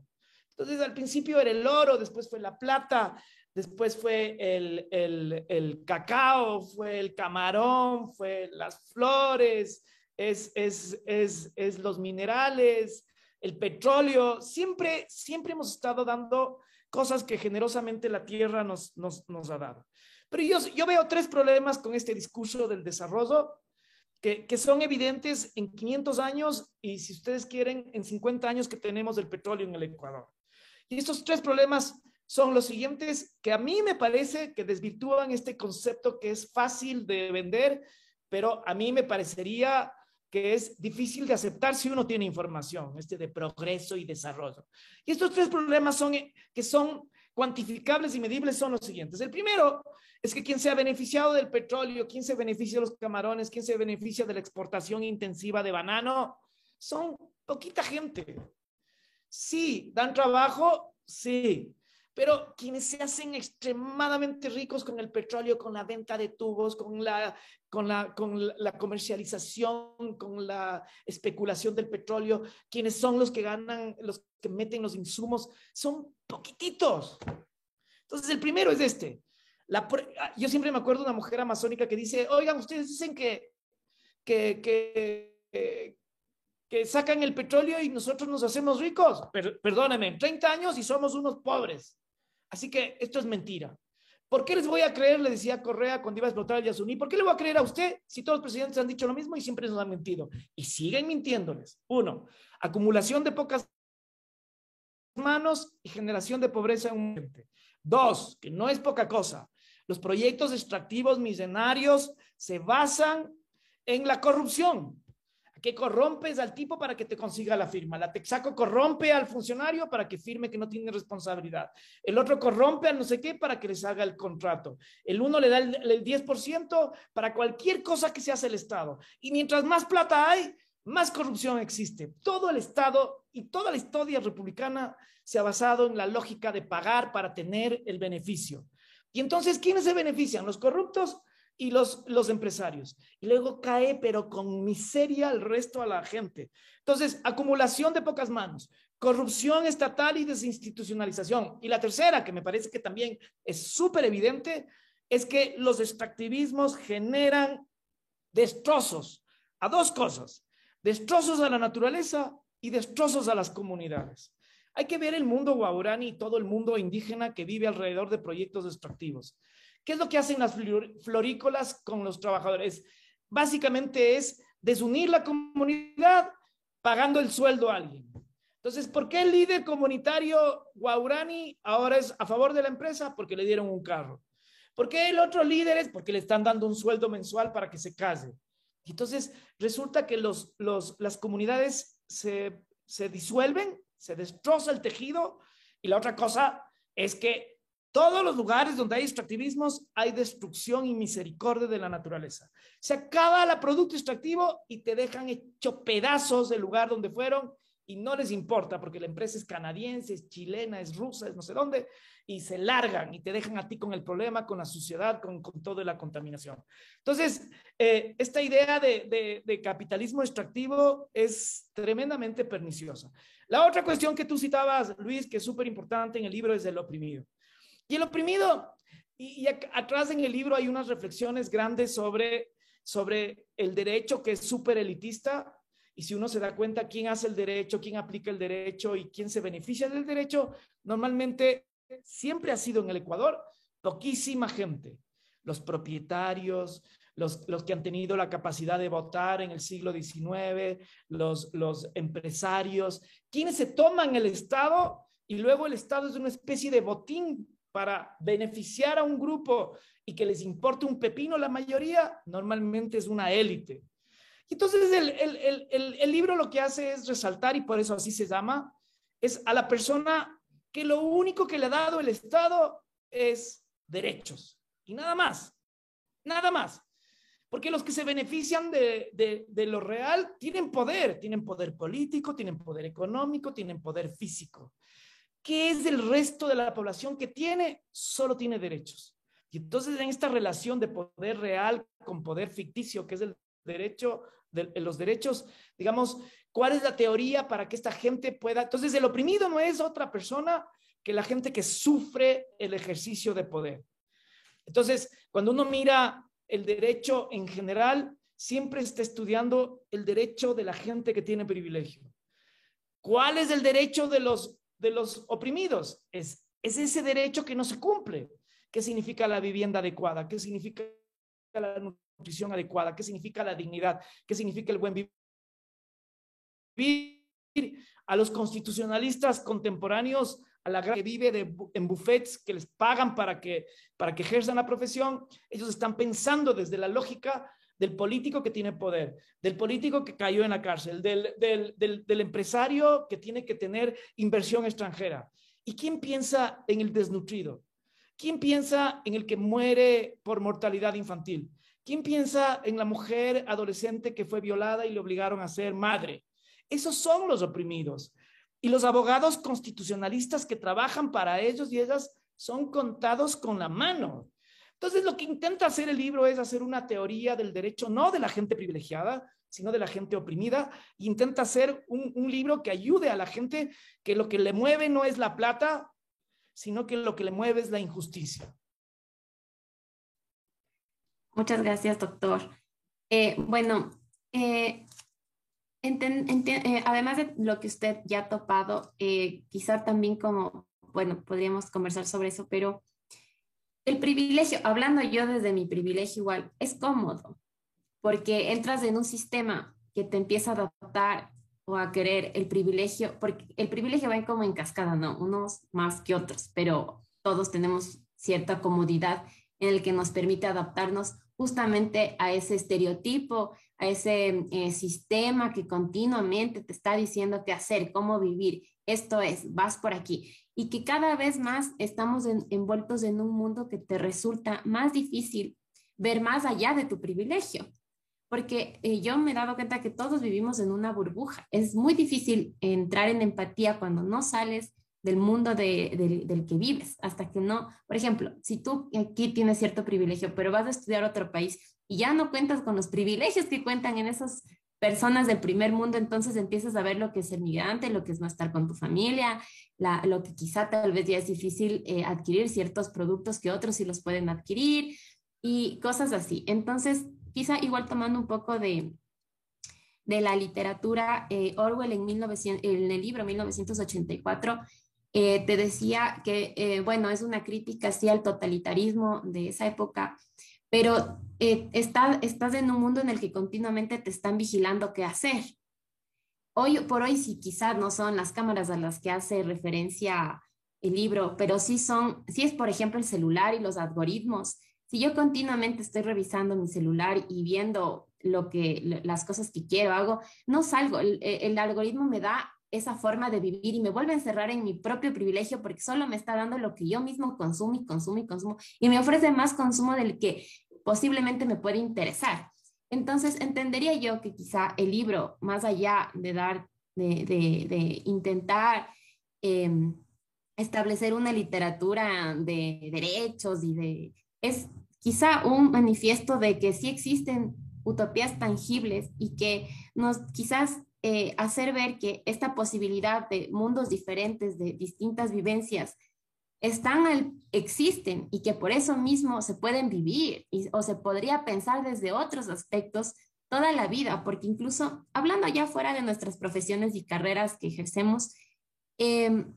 Entonces, al principio era el oro, después fue la plata, después fue el, cacao, fue el camarón, fue las flores, es, es, los minerales, el petróleo. Siempre, siempre hemos estado dando cosas que generosamente la tierra nos, nos, ha dado. Pero yo, yo veo tres problemas con este discurso del desarrollo que, que, son evidentes en 500 años y si ustedes quieren, en 50 años que tenemos el petróleo en el Ecuador. Y estos tres problemas son los siguientes que a mí me parece que desvirtúan este concepto que es fácil de vender, pero a mí me parecería que es difícil de aceptar si uno tiene información, este de progreso y desarrollo. Y estos tres problemas son que son cuantificables y medibles son los siguientes. El primero es que quien se ha beneficiado del petróleo, quien se beneficia de los camarones, quien se beneficia de la exportación intensiva de banano, son poquita gente. Sí, dan trabajo, sí, pero quienes se hacen extremadamente ricos con el petróleo, con la venta de tubos, con la, con la, con la comercialización, con la especulación del petróleo, quienes son los que ganan, los que meten los insumos, son poquititos. Entonces, el primero es este. La, yo siempre me acuerdo de una mujer amazónica que dice, oigan, ustedes dicen que, que, que, que sacan el petróleo y nosotros nos hacemos ricos. Pero, perdóname, 30 años y somos unos pobres. Así que esto es mentira. ¿Por qué les voy a creer? Le decía Correa cuando iba a explotar el Yasuní. ¿Por qué le voy a creer a usted si todos los presidentes han dicho lo mismo y siempre nos han mentido? Y siguen mintiéndoles. Uno, acumulación de pocas manos y generación de pobreza en un momento. Dos, que no es poca cosa. Los proyectos extractivos millonarios se basan en la corrupción. Que corrompes al tipo para que te consiga la firma. La Texaco corrompe al funcionario para que firme que no tiene responsabilidad. El otro corrompe al no sé qué para que les haga el contrato. El uno le da el, el 10% para cualquier cosa que se hace el Estado. Y mientras más plata hay, más corrupción existe. Todo el Estado y toda la historia republicana se ha basado en la lógica de pagar para tener el beneficio. Y entonces, ¿quiénes se benefician? Los corruptos y los, los empresarios. Y luego cae, pero con miseria, el resto a la gente. Entonces, acumulación de pocas manos, corrupción estatal y desinstitucionalización. Y la tercera, que me parece que también es súper evidente, es que los extractivismos generan destrozos a dos cosas, destrozos a la naturaleza y destrozos a las comunidades. Hay que ver el mundo guaurani y todo el mundo indígena que vive alrededor de proyectos extractivos. ¿Qué es lo que hacen las florícolas con los trabajadores? Básicamente es desunir la comunidad pagando el sueldo a alguien. Entonces, ¿por qué el líder comunitario guaurani ahora es a favor de la empresa? Porque le dieron un carro. ¿Por qué el otro líder es? Porque le están dando un sueldo mensual para que se case. entonces resulta que los, las comunidades se, se disuelven, se destroza el tejido y la otra cosa es que todos los lugares donde hay extractivismos hay destrucción y misericordia de la naturaleza. Se acaba el producto extractivo y te dejan hecho pedazos del lugar donde fueron y no les importa porque la empresa es canadiense, es chilena, es rusa, es no sé dónde, y se largan y te dejan a ti con el problema, con la suciedad, con, con toda la contaminación. Entonces, eh, esta idea de, de capitalismo extractivo es tremendamente perniciosa. La otra cuestión que tú citabas, Luis, que es súper importante en el libro es el oprimido. Y el oprimido, y, atrás en el libro hay unas reflexiones grandes sobre, sobre el derecho que es súper elitista. Y si uno se da cuenta quién hace el derecho, quién aplica el derecho y quién se beneficia del derecho, normalmente siempre ha sido en el Ecuador poquísima gente. Los propietarios, los, los, que han tenido la capacidad de votar en el siglo XIX, los, los empresarios, quienes se toman el Estado y luego el Estado es una especie de botín para beneficiar a un grupo y que les importe un pepino, la mayoría normalmente es una élite. Entonces el, libro lo que hace es resaltar, y por eso así se llama, es a la persona que lo único que le ha dado el Estado es derechos y nada más, nada más. Porque los que se benefician de, lo real tienen poder, tienen poder político, tienen poder económico, tienen poder físico. ¿Qué es el resto de la población que tiene? Solo tiene derechos. Y entonces en esta relación de poder real con poder ficticio, que es el derecho, de, los derechos, digamos, ¿cuál es la teoría para que esta gente pueda? Entonces el oprimido no es otra persona que la gente que sufre el ejercicio de poder. Entonces, cuando uno mira el derecho en general, siempre está estudiando el derecho de la gente que tiene privilegio. ¿Cuál es el derecho de los de los oprimidos. Es, es ese derecho que no se cumple. ¿Qué significa la vivienda adecuada? ¿Qué significa la nutrición adecuada? ¿Qué significa la dignidad? ¿Qué significa el buen vivir? A los constitucionalistas contemporáneos, a la que vive de, en buffets que les pagan para que, para que ejerzan la profesión, ellos están pensando desde la lógica del político que tiene poder, del político que cayó en la cárcel, del, empresario que tiene que tener inversión extranjera. ¿Y quién piensa en el desnutrido? ¿Quién piensa en el que muere por mortalidad infantil? ¿Quién piensa en la mujer adolescente que fue violada y le obligaron a ser madre? Esos son los oprimidos. Y los abogados constitucionalistas que trabajan para ellos y ellas son contados con la mano. Entonces, lo que intenta hacer el libro es hacer una teoría del derecho, no de la gente privilegiada, sino de la gente oprimida. intenta hacer un, un, libro que ayude a la gente que lo que le mueve no es la plata, sino que lo que le mueve es la injusticia. Muchas gracias, doctor. Eh, bueno, eh, eh, además de lo que usted ya ha topado, quizá también como, bueno, podríamos conversar sobre eso, pero el privilegio, hablando yo desde mi privilegio igual, es cómodo, porque entras en un sistema que te empieza a adaptar o a querer el privilegio, porque el privilegio va como en cascada, ¿no? Unos más que otros, pero todos tenemos cierta comodidad en el que nos permite adaptarnos justamente a ese estereotipo a ese eh, sistema que continuamente te está diciendo qué hacer, cómo vivir. Esto es, vas por aquí. Y que cada vez más estamos envueltos en un mundo que te resulta más difícil ver más allá de tu privilegio. Porque eh, yo me he dado cuenta que todos vivimos en una burbuja. Es muy difícil entrar en empatía cuando no sales del mundo del que vives, hasta que no, por ejemplo, si tú aquí tienes cierto privilegio, pero vas a estudiar otro país y ya no cuentas con los privilegios que cuentan en esas personas del primer mundo, entonces empiezas a ver lo que es ser migrante, lo que es no estar con tu familia, lo que quizá tal vez ya es difícil eh, adquirir ciertos productos que otros sí los pueden adquirir y cosas así. Entonces, quizá igual tomando un poco de, de la literatura, eh, Orwell en, 1900, en el libro 1984 eh, te decía que, eh, bueno, es una crítica así al totalitarismo de esa época, pero eh, estás en un mundo en el que continuamente te están vigilando qué hacer. Hoy por hoy, sí, quizás no son las cámaras a las que hace referencia el libro, pero sí son, sí es por ejemplo el celular y los algoritmos. Si yo continuamente estoy revisando mi celular y viendo lo que, las cosas que quiero, hago, no salgo, el algoritmo me da esa forma de vivir y me vuelve a encerrar en mi propio privilegio porque solo me está dando lo que yo mismo consumo y consumo y consumo y me ofrece más consumo del que posiblemente me puede interesar. Entonces, entendería yo que quizá el libro, más allá de dar, de, intentar em, establecer una literatura de derechos y de, es quizá un manifiesto de que sí existen utopías tangibles y que nos quizás eh, hacer ver que esta posibilidad de mundos diferentes, de distintas vivencias, están existen y que por eso mismo se pueden vivir o se podría pensar desde otros aspectos toda la vida, porque incluso hablando ya fuera de nuestras profesiones y carreras que ejercemos, em,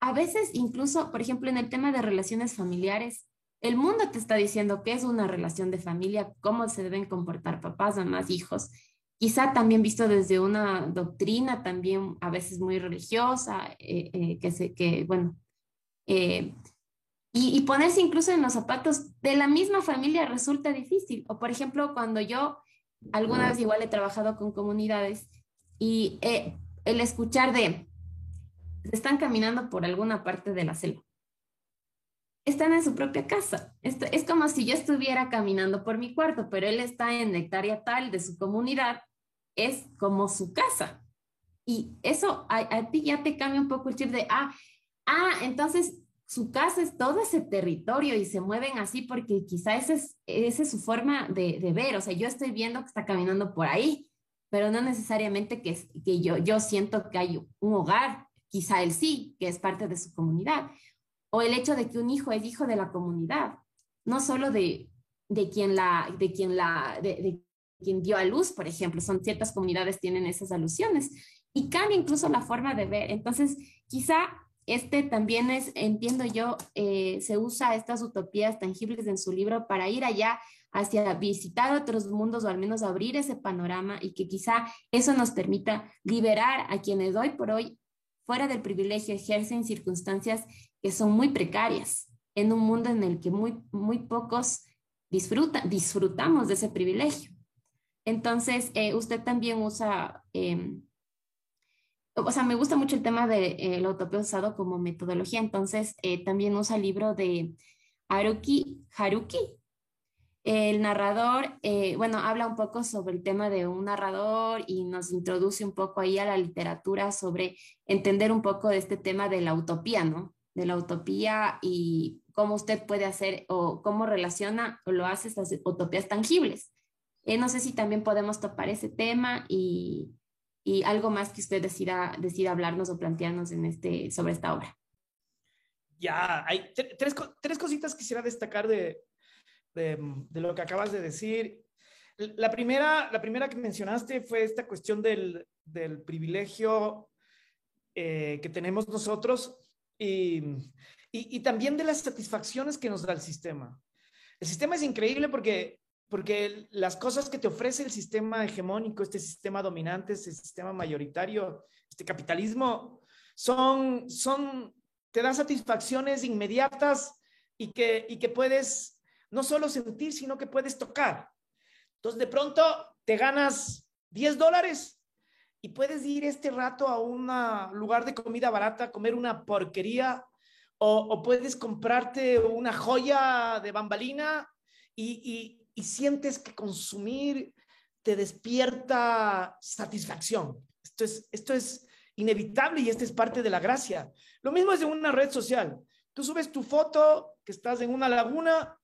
a veces incluso, por ejemplo, en el tema de relaciones familiares, el mundo te está diciendo qué es una relación de familia, cómo se deben comportar papás, mamás, hijos, quizá también visto desde una doctrina también a veces muy religiosa, eh, eh, que, se, que, bueno, eh, y, y, ponerse incluso en los zapatos de la misma familia resulta difícil. O por ejemplo, cuando yo alguna vez igual he trabajado con comunidades y el escuchar de, están caminando por alguna parte de la selva. Están en su propia casa. Esto, es como si yo estuviera caminando por mi cuarto, pero él está en hectárea tal de su comunidad es como su casa. Y eso a, ti ya te cambia un poco el chip de, ah, ah, entonces su casa es todo ese territorio y se mueven así porque quizá esa es, esa es su forma de, de, ver. O sea, yo estoy viendo que está caminando por ahí, pero no necesariamente que, que yo, yo siento que hay un hogar. Quizá él sí, que es parte de su comunidad. O el hecho de que un hijo es hijo de la comunidad, no solo de, de quien la, de quien la, de, quien dio a luz, por ejemplo, son ciertas comunidades tienen esas alusiones y cambia incluso la forma de ver. Entonces, quizá este también es, entiendo yo, eh, se usa estas utopías tangibles en su libro para ir allá hacia visitar otros mundos o al menos abrir ese panorama y que quizá eso nos permita liberar a quienes hoy por hoy, fuera del privilegio, ejercen circunstancias que son muy precarias en un mundo en el que muy, muy pocos disfrutan, disfrutamos de ese privilegio. Entonces, eh, usted también usa, em, o sea, me gusta mucho el tema de eh, utopía usado como metodología, entonces eh, también usa el libro de Haruki Haruki. El narrador, bueno, habla un poco sobre el tema de un narrador y nos introduce un poco ahí a la literatura sobre entender un poco de este tema de la utopía, ¿no? De la utopía y cómo usted puede hacer o cómo relaciona o lo hace estas utopías tangibles. Eh, no sé si también podemos topar ese tema y, y algo más que usted decida, decida hablarnos o plantearnos en este, sobre esta obra. Ya, hay tres, tres cositas quisiera destacar de, de, de, lo que acabas de decir. La primera, la primera que mencionaste fue esta cuestión del, del privilegio eh, que tenemos nosotros y, y, también de las satisfacciones que nos da el sistema. El sistema es increíble porque porque las cosas que te ofrece el sistema hegemónico, este sistema dominante, este sistema mayoritario, este capitalismo, son, son, te dan satisfacciones inmediatas y que, y que puedes no solo sentir, sino que puedes tocar. Entonces, de pronto, te ganas 10 dólares y puedes ir este rato a un lugar de comida barata, comer una porquería, o, puedes comprarte una joya de bambalina y, sientes que consumir te despierta satisfacción. Esto es, esto es inevitable y esta es parte de la gracia. Lo mismo es en una red social. Tú subes tu foto que estás en una laguna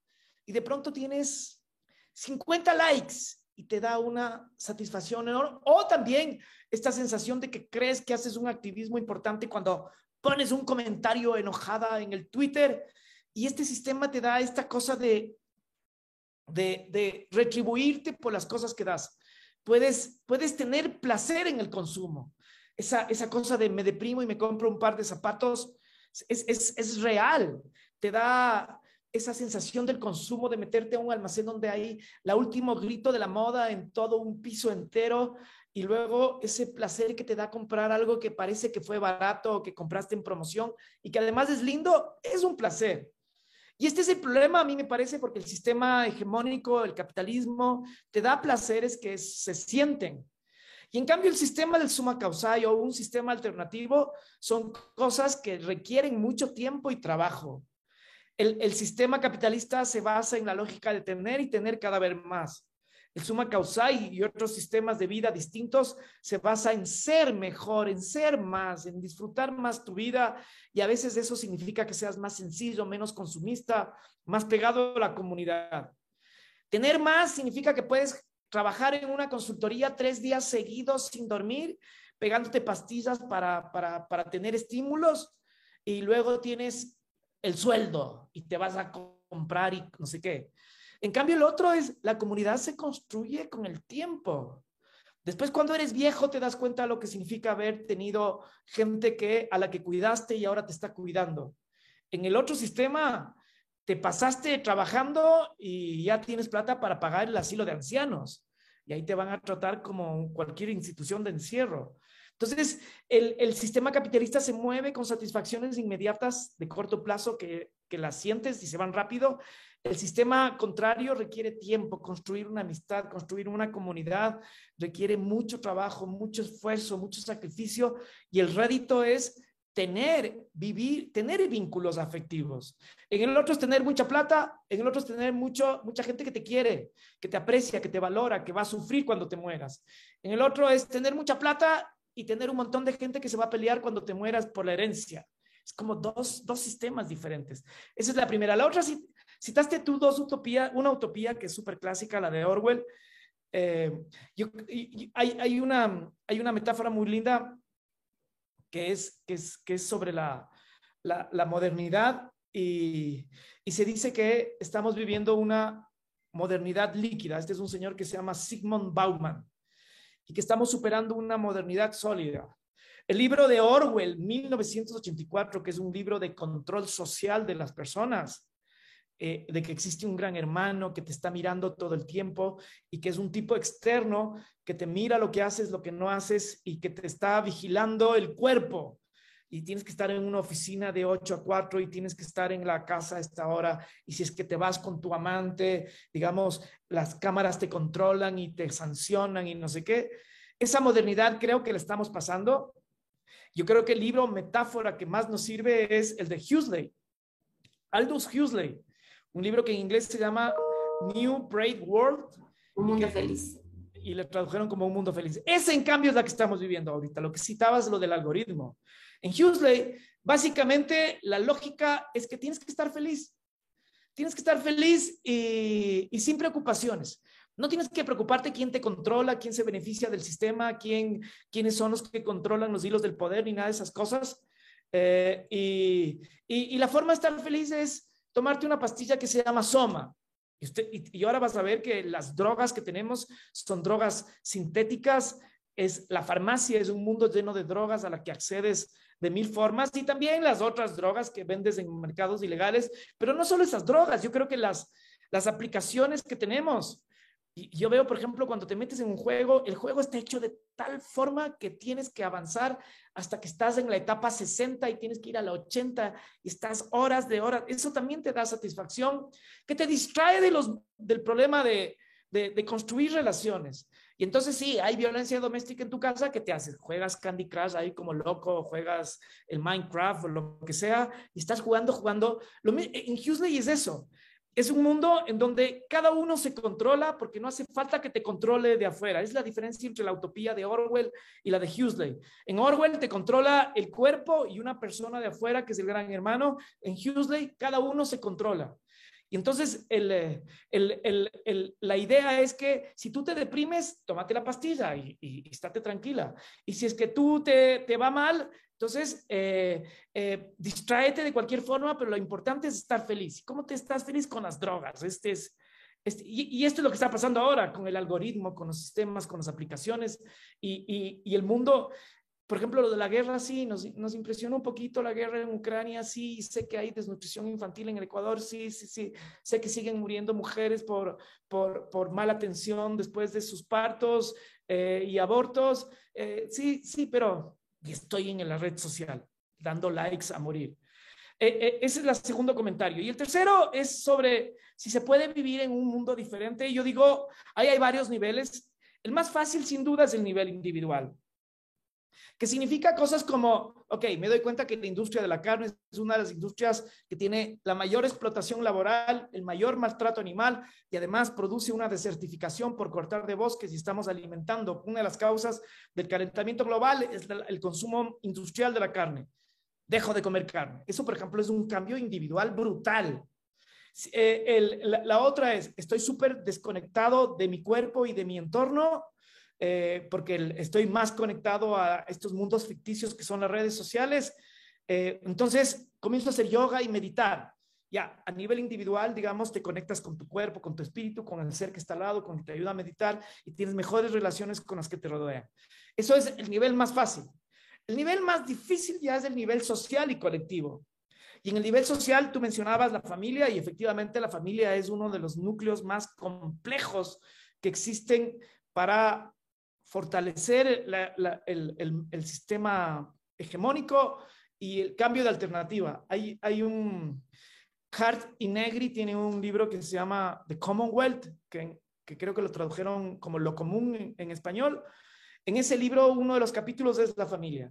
y de pronto tienes 50 likes y te da una satisfacción enorme. O también esta sensación de que crees que haces un activismo importante cuando pones un comentario enojada en el Twitter y este sistema te da esta cosa de, de, retribuirte por las cosas que das. Puedes, puedes tener placer en el consumo. Esa, esa cosa de me deprimo y me compro un par de zapatos es, es, es real. Te da esa sensación del consumo, de meterte a un almacén donde hay la último grito de la moda en todo un piso entero y luego ese placer que te da comprar algo que parece que fue barato o que compraste en promoción y que además es lindo, es un placer. Y este es el problema, a mí me parece, porque el sistema hegemónico, el capitalismo, te da placeres que se sienten. Y en cambio el sistema del suma causal o un sistema alternativo son cosas que requieren mucho tiempo y trabajo. El, sistema capitalista se basa en la lógica de tener y tener cada vez más. El suma causal y otros sistemas de vida distintos se basa en ser mejor, en ser más, en disfrutar más tu vida y a veces eso significa que seas más sencillo, menos consumista, más pegado a la comunidad. Tener más significa que puedes trabajar en una consultoría tres días seguidos sin dormir, pegándote pastillas para, para, para tener estímulos y luego tienes el sueldo y te vas a comprar y no sé qué. En cambio, el otro es, la comunidad se construye con el tiempo. Después, cuando eres viejo, te das cuenta de lo que significa haber tenido gente que, a la que cuidaste y ahora te está cuidando. En el otro sistema, te pasaste trabajando y ya tienes plata para pagar el asilo de ancianos. Y ahí te van a tratar como cualquier institución de encierro. Entonces, el, el, sistema capitalista se mueve con satisfacciones inmediatas de corto plazo que, que las sientes y se van rápido. El sistema contrario requiere tiempo, construir una amistad, construir una comunidad, requiere mucho trabajo, mucho esfuerzo, mucho sacrificio y el rédito es tener, vivir, tener vínculos afectivos. En el otro es tener mucha plata, en el otro es tener mucho, mucha gente que te quiere, que te aprecia, que te valora, que va a sufrir cuando te mueras. En el otro es tener mucha plata y tener un montón de gente que se va a pelear cuando te mueras por la herencia. Es como dos, dos sistemas diferentes. Esa es la primera. La otra, citaste tú dos utopías, una utopía que es súper clásica, la de Orwell. Eh, hay, hay, una, hay una metáfora muy linda que es, que es, que es sobre la, la, la modernidad y, y se dice que estamos viviendo una modernidad líquida. Este es un señor que se llama Sigmund Bauman y que estamos superando una modernidad sólida. El libro de Orwell, 1984, que es un libro de control social de las personas, eh, de que existe un gran hermano que te está mirando todo el tiempo y que es un tipo externo que te mira lo que haces, lo que no haces y que te está vigilando el cuerpo y tienes que estar en una oficina de 8 a 4 y tienes que estar en la casa a esta hora y si es que te vas con tu amante, digamos, las cámaras te controlan y te sancionan y no sé qué. Esa modernidad creo que le estamos pasando. Yo creo que el libro metáfora que más nos sirve es el de Huxley, Aldous Huxley, un libro que en inglés se llama New Brave World. Un mundo feliz. Y le tradujeron como un mundo feliz. Ese, en cambio, es la que estamos viviendo ahorita. Lo que citabas, lo del algoritmo. En Huxley, básicamente la lógica es que tienes que estar feliz. Tienes que estar feliz y, sin preocupaciones. No tienes que preocuparte quién te controla, quién se beneficia del sistema, quién, quiénes son los que controlan los hilos del poder, ni nada de esas cosas. Eh, y, y, la forma de estar feliz es tomarte una pastilla que se llama Soma. Y, usted, y, ahora vas a ver que las drogas que tenemos son drogas sintéticas. Es, la farmacia es un mundo lleno de drogas a la que accedes de mil formas y también las otras drogas que vendes en mercados ilegales, pero no solo esas drogas, yo creo que las, las aplicaciones que tenemos. Y yo veo, por ejemplo, cuando te metes en un juego, el juego está hecho de tal forma que tienes que avanzar hasta que estás en la etapa 60 y tienes que ir a la 80 y estás horas de horas. Eso también te da satisfacción, que te distrae de los, del problema de, de, de construir relaciones. Entonces sí, hay violencia doméstica en tu casa que te haces, juegas Candy Crush ahí como loco, juegas el Minecraft o lo que sea, y estás jugando, jugando. Lo, en Huxley es eso. Es un mundo en donde cada uno se controla porque no hace falta que te controle de afuera. Es la diferencia entre la utopía de Orwell y la de Huxley. En Orwell te controla el cuerpo y una persona de afuera que es el gran hermano. En Huxley cada uno se controla. Y entonces eh, la idea es que si tú te deprimes, tómate la pastilla y, y, estate tranquila. Y si es que tú te, te va mal, entonces eh, eh, distráete de cualquier forma, pero lo importante es estar feliz. ¿Cómo te estás feliz con las drogas? Este es, este, y, esto es lo que está pasando ahora con el algoritmo, con los sistemas, con las aplicaciones y, y el mundo por ejemplo, lo de la guerra, sí, nos, nos impresionó un poquito la guerra en Ucrania, sí, sé que hay desnutrición infantil en el Ecuador, sí, sí, sí, sé que siguen muriendo mujeres por, por, por mala atención después de sus partos eh, y abortos, eh, sí, sí, pero estoy en la red social dando likes a morir. Eh, ese es el segundo comentario. Y el tercero es sobre si se puede vivir en un mundo diferente. Yo digo, ahí hay varios niveles. El más fácil, sin duda, es el nivel individual que significa cosas como, ok, me doy cuenta que la industria de la carne es una de las industrias que tiene la mayor explotación laboral, el mayor maltrato animal y además produce una desertificación por cortar de bosques y estamos alimentando. Una de las causas del calentamiento global es el consumo industrial de la carne. Dejo de comer carne. Eso, por ejemplo, es un cambio individual brutal. Eh, la, otra es, estoy súper desconectado de mi cuerpo y de mi entorno eh, porque estoy más conectado a estos mundos ficticios que son las redes sociales. Eh, entonces, comienzo a hacer yoga y meditar. Ya, a nivel individual, digamos, te conectas con tu cuerpo, con tu espíritu, con el ser que está al lado, con que te ayuda a meditar y tienes mejores relaciones con las que te rodean. Eso es el nivel más fácil. El nivel más difícil ya es el nivel social y colectivo. Y en el nivel social, tú mencionabas la familia y efectivamente la familia es uno de los núcleos más complejos que existen para fortalecer el, sistema hegemónico y el cambio de alternativa. Hay, un... Hart y Negri tiene un libro que se llama The Commonwealth, que, que creo que lo tradujeron como lo común en, en español. En ese libro, uno de los capítulos es la familia.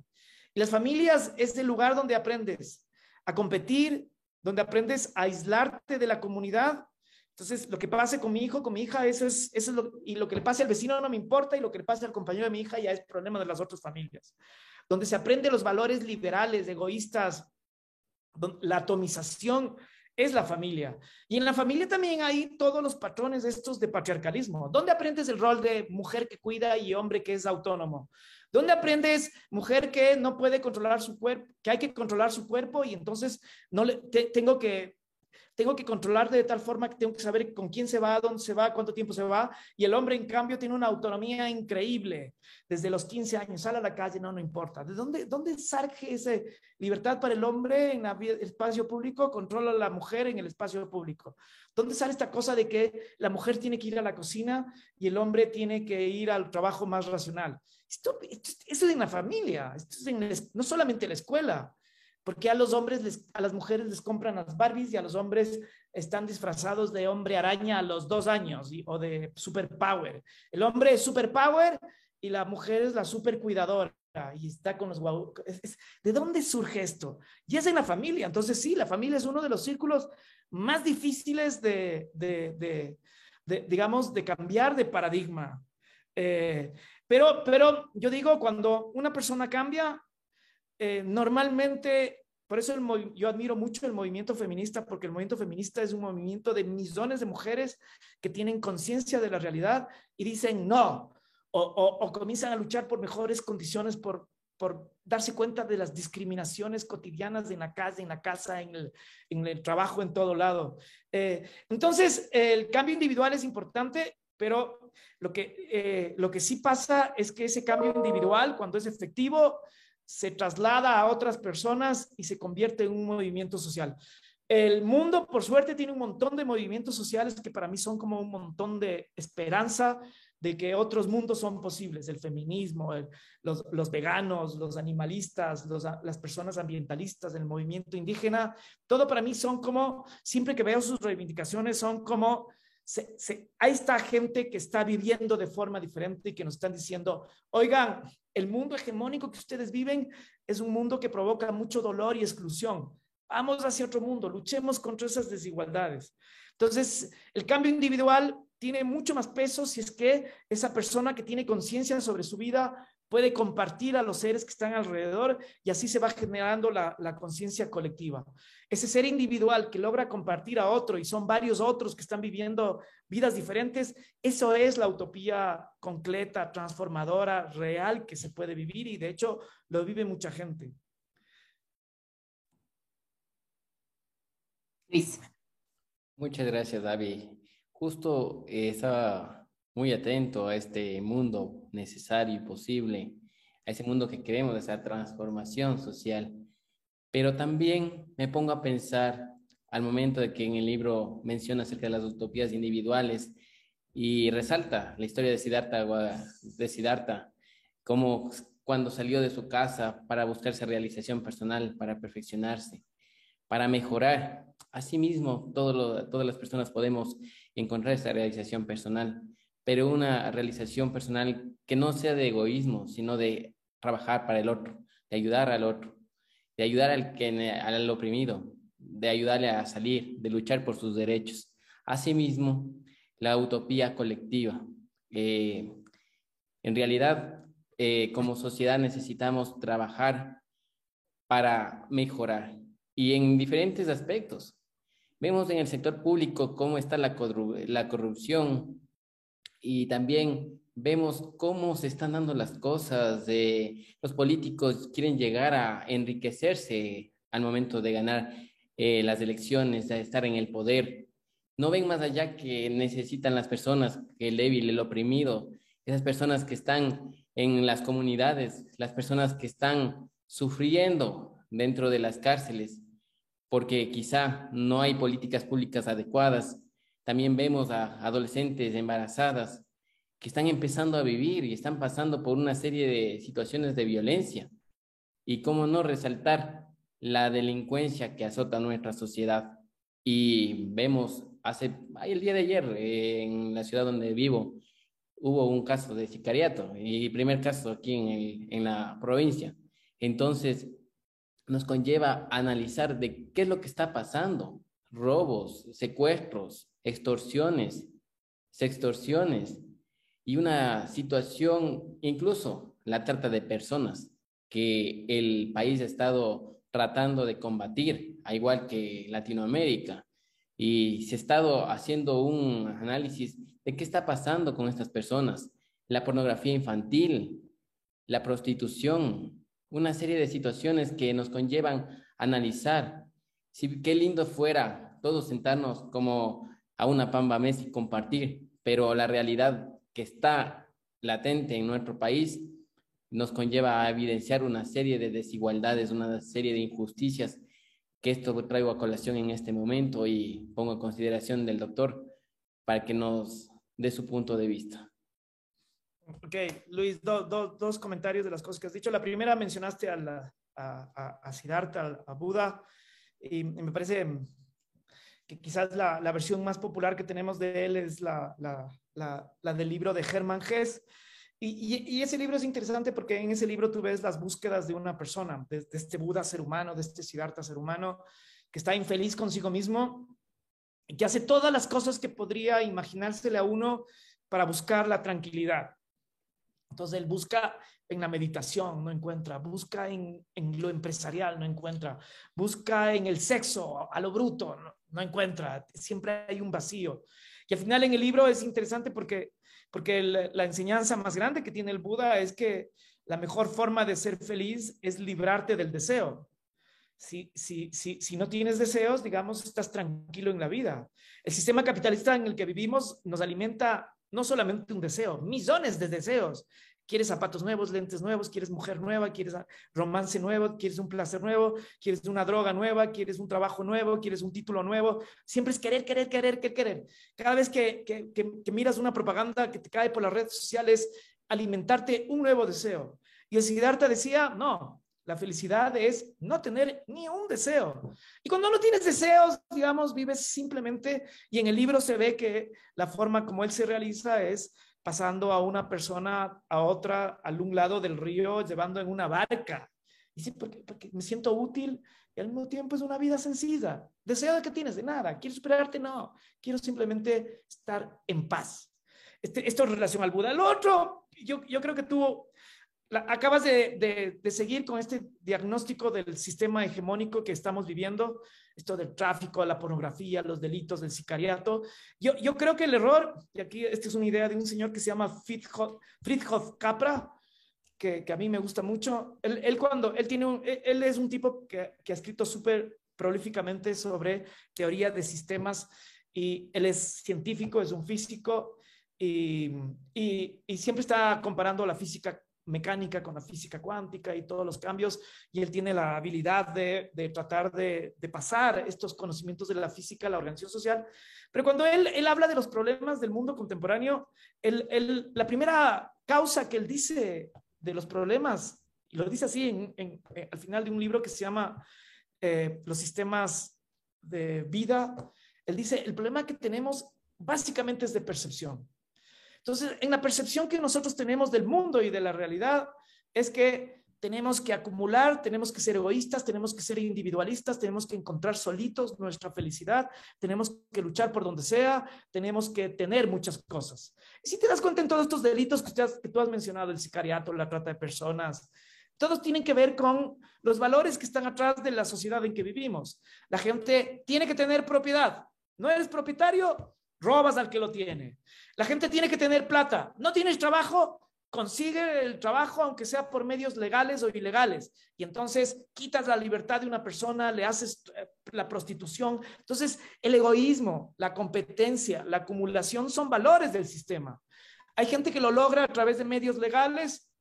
Y las familias es el lugar donde aprendes a competir, donde aprendes a aislarte de la comunidad entonces, lo que pase con mi hijo, con mi hija, eso es, eso es lo, y lo que le pase al vecino no me importa, y lo que le pase al compañero de mi hija ya es problema de las otras familias. Donde se aprende los valores liberales, egoístas, la atomización es la familia. Y en la familia también hay todos los patrones estos de patriarcalismo. ¿Dónde aprendes el rol de mujer que cuida y hombre que es autónomo? ¿Dónde aprendes mujer que no puede controlar su cuerpo, que hay que controlar su cuerpo y entonces no le tengo que tengo que controlar de tal forma que tengo que saber con quién se va, dónde se va, cuánto tiempo se va. Y el hombre, en cambio, tiene una autonomía increíble. Desde los 15 años, sale a la calle, no, no importa. ¿De dónde, dónde surge esa libertad para el hombre en el espacio público? Controla a la mujer en el espacio público. ¿Dónde sale esta cosa de que la mujer tiene que ir a la cocina y el hombre tiene que ir al trabajo más racional? Esto, esto, es en la familia, esto es en, no solamente en la escuela. Porque a los hombres, a las mujeres les compran las Barbies y a los hombres están disfrazados de hombre araña a los dos años o de superpower. El hombre es superpower y la mujer es la super cuidadora y está con los guau. ¿De dónde surge esto? Y es en la familia. Entonces, sí, la familia es uno de los círculos más difíciles de, digamos, de cambiar de paradigma. Eh, pero, pero yo digo, cuando una persona cambia, eh, normalmente, por eso yo admiro mucho el movimiento feminista, porque el movimiento feminista es un movimiento de millones de mujeres que tienen conciencia de la realidad y dicen no, o, comienzan a luchar por mejores condiciones, por, por darse cuenta de las discriminaciones cotidianas en la casa, en la casa, en el, en el trabajo, en todo lado. Eh, entonces, el cambio individual es importante, pero lo que, eh, lo que sí pasa es que ese cambio individual, cuando es efectivo, se traslada a otras personas y se convierte en un movimiento social. El mundo, por suerte, tiene un montón de movimientos sociales que para mí son como un montón de esperanza de que otros mundos son posibles, el feminismo, los, veganos, los animalistas, las personas ambientalistas, el movimiento indígena, todo para mí son como, siempre que veo sus reivindicaciones, son como hay esta gente que está viviendo de forma diferente y que nos están diciendo, oigan, el mundo hegemónico que ustedes viven es un mundo que provoca mucho dolor y exclusión. Vamos hacia otro mundo, luchemos contra esas desigualdades. Entonces, el cambio individual tiene mucho más peso si es que esa persona que tiene conciencia sobre su vida puede compartir a los seres que están alrededor y así se va generando la, conciencia colectiva. Ese ser individual que logra compartir a otro y son varios otros que están viviendo vidas diferentes, eso es la utopía concreta, transformadora, real que se puede vivir y de hecho lo vive mucha gente. Muchas gracias, David. Justo esa muy atento a este mundo necesario y posible, a ese mundo que queremos, esa transformación social. Pero también me pongo a pensar al momento de que en el libro menciona acerca de las utopías individuales y resalta la historia de Siddhartha, de Siddhartha, como cuando salió de su casa para buscarse realización personal, para perfeccionarse, para mejorar. Asimismo, todo todas las personas podemos encontrar esa realización personal pero una realización personal que no sea de egoísmo, sino de trabajar para el otro, de ayudar al otro, de ayudar al, que, al oprimido, de ayudarle a salir, de luchar por sus derechos. Asimismo, la utopía colectiva. Eh, en realidad, eh, como sociedad necesitamos trabajar para mejorar y en diferentes aspectos. Vemos en el sector público cómo está la, la corrupción, y también vemos cómo se están dando las cosas. de los políticos quieren llegar a enriquecerse al momento de ganar eh, las elecciones, de estar en el poder. No ven más allá que necesitan las personas, el débil, el oprimido, esas personas que están en las comunidades, las personas que están sufriendo dentro de las cárceles, porque quizá no hay políticas públicas adecuadas, también vemos a adolescentes embarazadas que están empezando a vivir y están pasando por una serie de situaciones de violencia. Y cómo no resaltar la delincuencia que azota nuestra sociedad. Y vemos, hace, el día de ayer, en la ciudad donde vivo, hubo un caso de sicariato, y primer caso aquí en, en la provincia. Entonces, nos conlleva analizar de qué es lo que está pasando, robos, secuestros, extorsiones, sextorsiones y una situación, incluso la trata de personas que el país ha estado tratando de combatir, a igual que Latinoamérica. Y se ha estado haciendo un análisis de qué está pasando con estas personas, la pornografía infantil, la prostitución, una serie de situaciones que nos conllevan analizar. Si, qué lindo fuera todos sentarnos como a una Pamba Messi compartir, pero la realidad que está latente en nuestro país nos conlleva a evidenciar una serie de desigualdades, una serie de injusticias que esto traigo a colación en este momento y pongo en consideración del doctor para que nos dé su punto de vista. Ok, Luis, dos comentarios de las cosas que has dicho. La primera mencionaste a, la, a, a, Siddhartha, a Buda, y me parece que quizás la, la, versión más popular que tenemos de él es la, la, la del libro de Hermann Hesse. Y, y, ese libro es interesante porque en ese libro tú ves las búsquedas de una persona, de, este Buda ser humano, de este Siddhartha ser humano, que está infeliz consigo mismo y que hace todas las cosas que podría imaginársele a uno para buscar la tranquilidad. Entonces él busca en la meditación, no encuentra, busca en, lo empresarial, no encuentra, busca en el sexo, a lo bruto, no, no encuentra, siempre hay un vacío. Y al final en el libro es interesante porque, porque la enseñanza más grande que tiene el Buda es que la mejor forma de ser feliz es librarte del deseo. Si, si, si, si no tienes deseos, digamos, estás tranquilo en la vida. El sistema capitalista en el que vivimos nos alimenta no solamente un deseo, millones de deseos. Quieres zapatos nuevos, lentes nuevos, quieres mujer nueva, quieres romance nuevo, quieres un placer nuevo, quieres una droga nueva, quieres un trabajo nuevo, quieres un título nuevo. Siempre es querer, querer, querer, querer, querer. Cada vez que, que, que, miras una propaganda que te cae por las redes sociales, alimentarte un nuevo deseo. Y el Siddhartha decía, no, La felicidad es no tener ni un deseo. Y cuando no tienes deseos, digamos, vives simplemente, y en el libro se ve que la forma como él se realiza es pasando a una persona a otra, al un lado del río, llevando en una barca. Dice, porque, porque me siento útil y al mismo tiempo es una vida sencilla. ¿Deseo de qué tienes? De nada. ¿Quieres superarte? No. Quiero simplemente estar en paz. Este, esto en relación al Buda. El otro, yo, yo creo que tú acabas de, seguir con este diagnóstico del sistema hegemónico que estamos viviendo, esto del tráfico, la pornografía, los delitos, del sicariato. Yo, yo creo que el error, y aquí esta es una idea de un señor que se llama Friedhof Capra, que, a mí me gusta mucho. Él, cuando, él, tiene un, él es un tipo que, que ha escrito súper prolíficamente sobre teoría de sistemas y él es científico, es un físico y, y, y siempre está comparando la física mecánica con la física cuántica y todos los cambios, y él tiene la habilidad de, tratar de, pasar estos conocimientos de la física a la organización social. Pero cuando él, él habla de los problemas del mundo contemporáneo, él, la primera causa que él dice de los problemas, y lo dice así en, eh, al final de un libro que se llama eh, Los sistemas de vida, él dice, el problema que tenemos básicamente es de percepción. Entonces, en la percepción que nosotros tenemos del mundo y de la realidad, es que tenemos que acumular, tenemos que ser egoístas, tenemos que ser individualistas, tenemos que encontrar solitos nuestra felicidad, tenemos que luchar por donde sea, tenemos que tener muchas cosas. Y si te das cuenta en todos estos delitos que, que tú has mencionado, el sicariato, la trata de personas, todos tienen que ver con los valores que están atrás de la sociedad en que vivimos. La gente tiene que tener propiedad. No eres propietario, robas al que lo tiene. La gente tiene que tener plata. ¿No tienes trabajo? Consigue el trabajo, aunque sea por medios legales o ilegales. Y entonces quitas la libertad de una persona, le haces eh, la prostitución. Entonces, el egoísmo, la competencia, la acumulación son valores del sistema. Hay gente que lo logra a través de medios legales,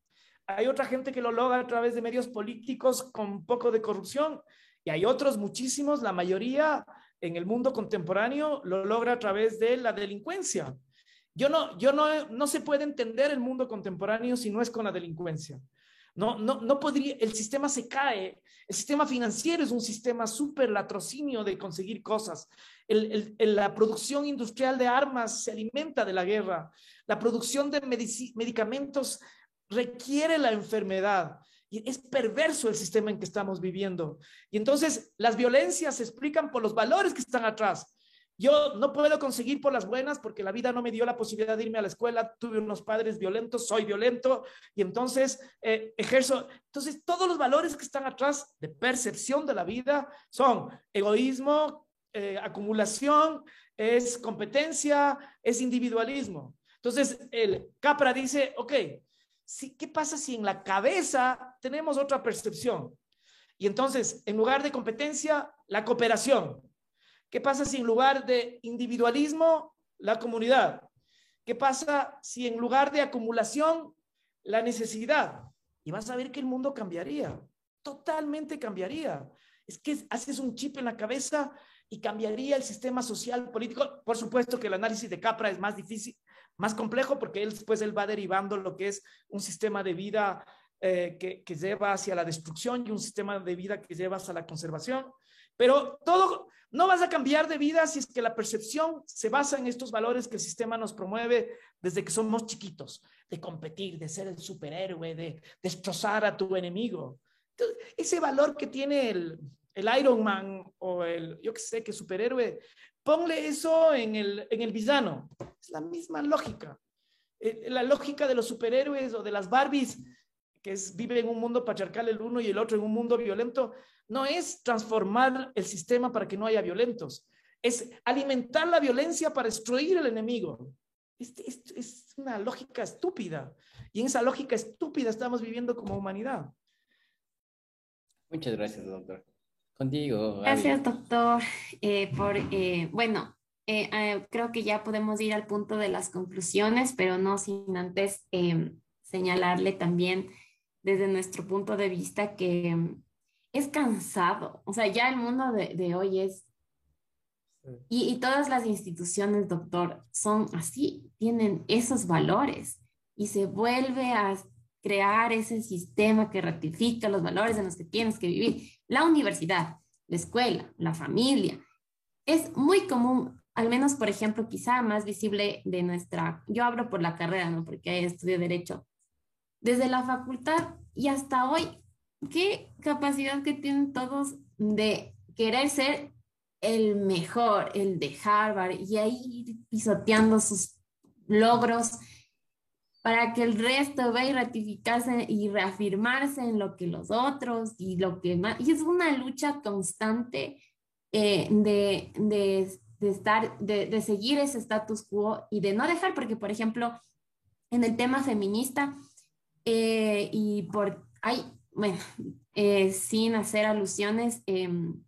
hay otra gente que lo logra a través de medios políticos con poco de corrupción y hay otros muchísimos, la mayoría en el mundo contemporáneo lo logra a través de la delincuencia. Yo no, yo no, no se puede entender el mundo contemporáneo si no es con la delincuencia. No, no, no podría, el sistema se cae. El sistema financiero es un sistema súper latrocinio de conseguir cosas. La producción industrial de armas se alimenta de la guerra. La producción de medicamentos requiere la enfermedad. Y es perverso el sistema en que estamos viviendo. Y entonces las violencias se explican por los valores que están atrás. Yo no puedo conseguir por las buenas porque la vida no me dio la posibilidad de irme a la escuela, tuve unos padres violentos, soy violento y entonces eh, ejerzo. Entonces todos los valores que están atrás de percepción de la vida son egoísmo, eh, acumulación, es competencia, es individualismo. Entonces el Capra dice, ok, ¿qué pasa si en la cabeza tenemos otra percepción? Y entonces, en lugar de competencia, la cooperación. ¿Qué pasa si en lugar de individualismo, la comunidad? ¿Qué pasa si en lugar de acumulación, la necesidad? Y vas a ver que el mundo cambiaría, totalmente cambiaría. Es que haces un chip en la cabeza y cambiaría el sistema social, político. Por supuesto que el análisis de Capra es más difícil, más complejo porque él después él va derivando lo que es un sistema de vida eh, que, lleva hacia la destrucción y un sistema de vida que lleva hacia la conservación. Pero todo, no vas a cambiar de vida si es que la percepción se basa en estos valores que el sistema nos promueve desde que somos chiquitos, de competir, de ser el superhéroe, de destrozar a tu enemigo. Ese valor que tiene el, el Iron Man o el, yo que sé, que superhéroe, Ponle eso en el, en el villano. Es la misma lógica. Eh, la lógica de los superhéroes o de las Barbies, que vive en un mundo patriarcal el uno y el otro en un mundo violento, no es transformar el sistema para que no haya violentos. Es alimentar la violencia para destruir el enemigo. Es, es una lógica estúpida. Y en esa lógica estúpida estamos viviendo como humanidad. Muchas gracias, doctor. Contigo. Gracias, doctor, eh, por, eh, bueno, eh, creo que ya podemos ir al punto de las conclusiones, pero no sin antes señalarle también desde nuestro punto de vista que es cansado, o sea, ya el mundo de, hoy es, y, y todas las instituciones, doctor, son así, tienen esos valores y se vuelve a crear ese sistema que ratifica los valores en los que tienes que vivir. La universidad, la escuela, la familia. Es muy común, al menos, por ejemplo, quizá más visible de nuestra, yo hablo por la carrera, ¿no? Porque estudio derecho. Desde la facultad y hasta hoy, qué capacidad que tienen todos de querer ser el mejor, el de Harvard, y ahí pisoteando sus logros para que el resto vea y ratificarse y reafirmarse en lo que los otros y lo que más. Y es una lucha constante eh, de, de, estar, de, de seguir ese status quo y de no dejar, porque, por ejemplo, en el tema feminista, eh, y por, hay, bueno, eh, sin hacer alusiones, em,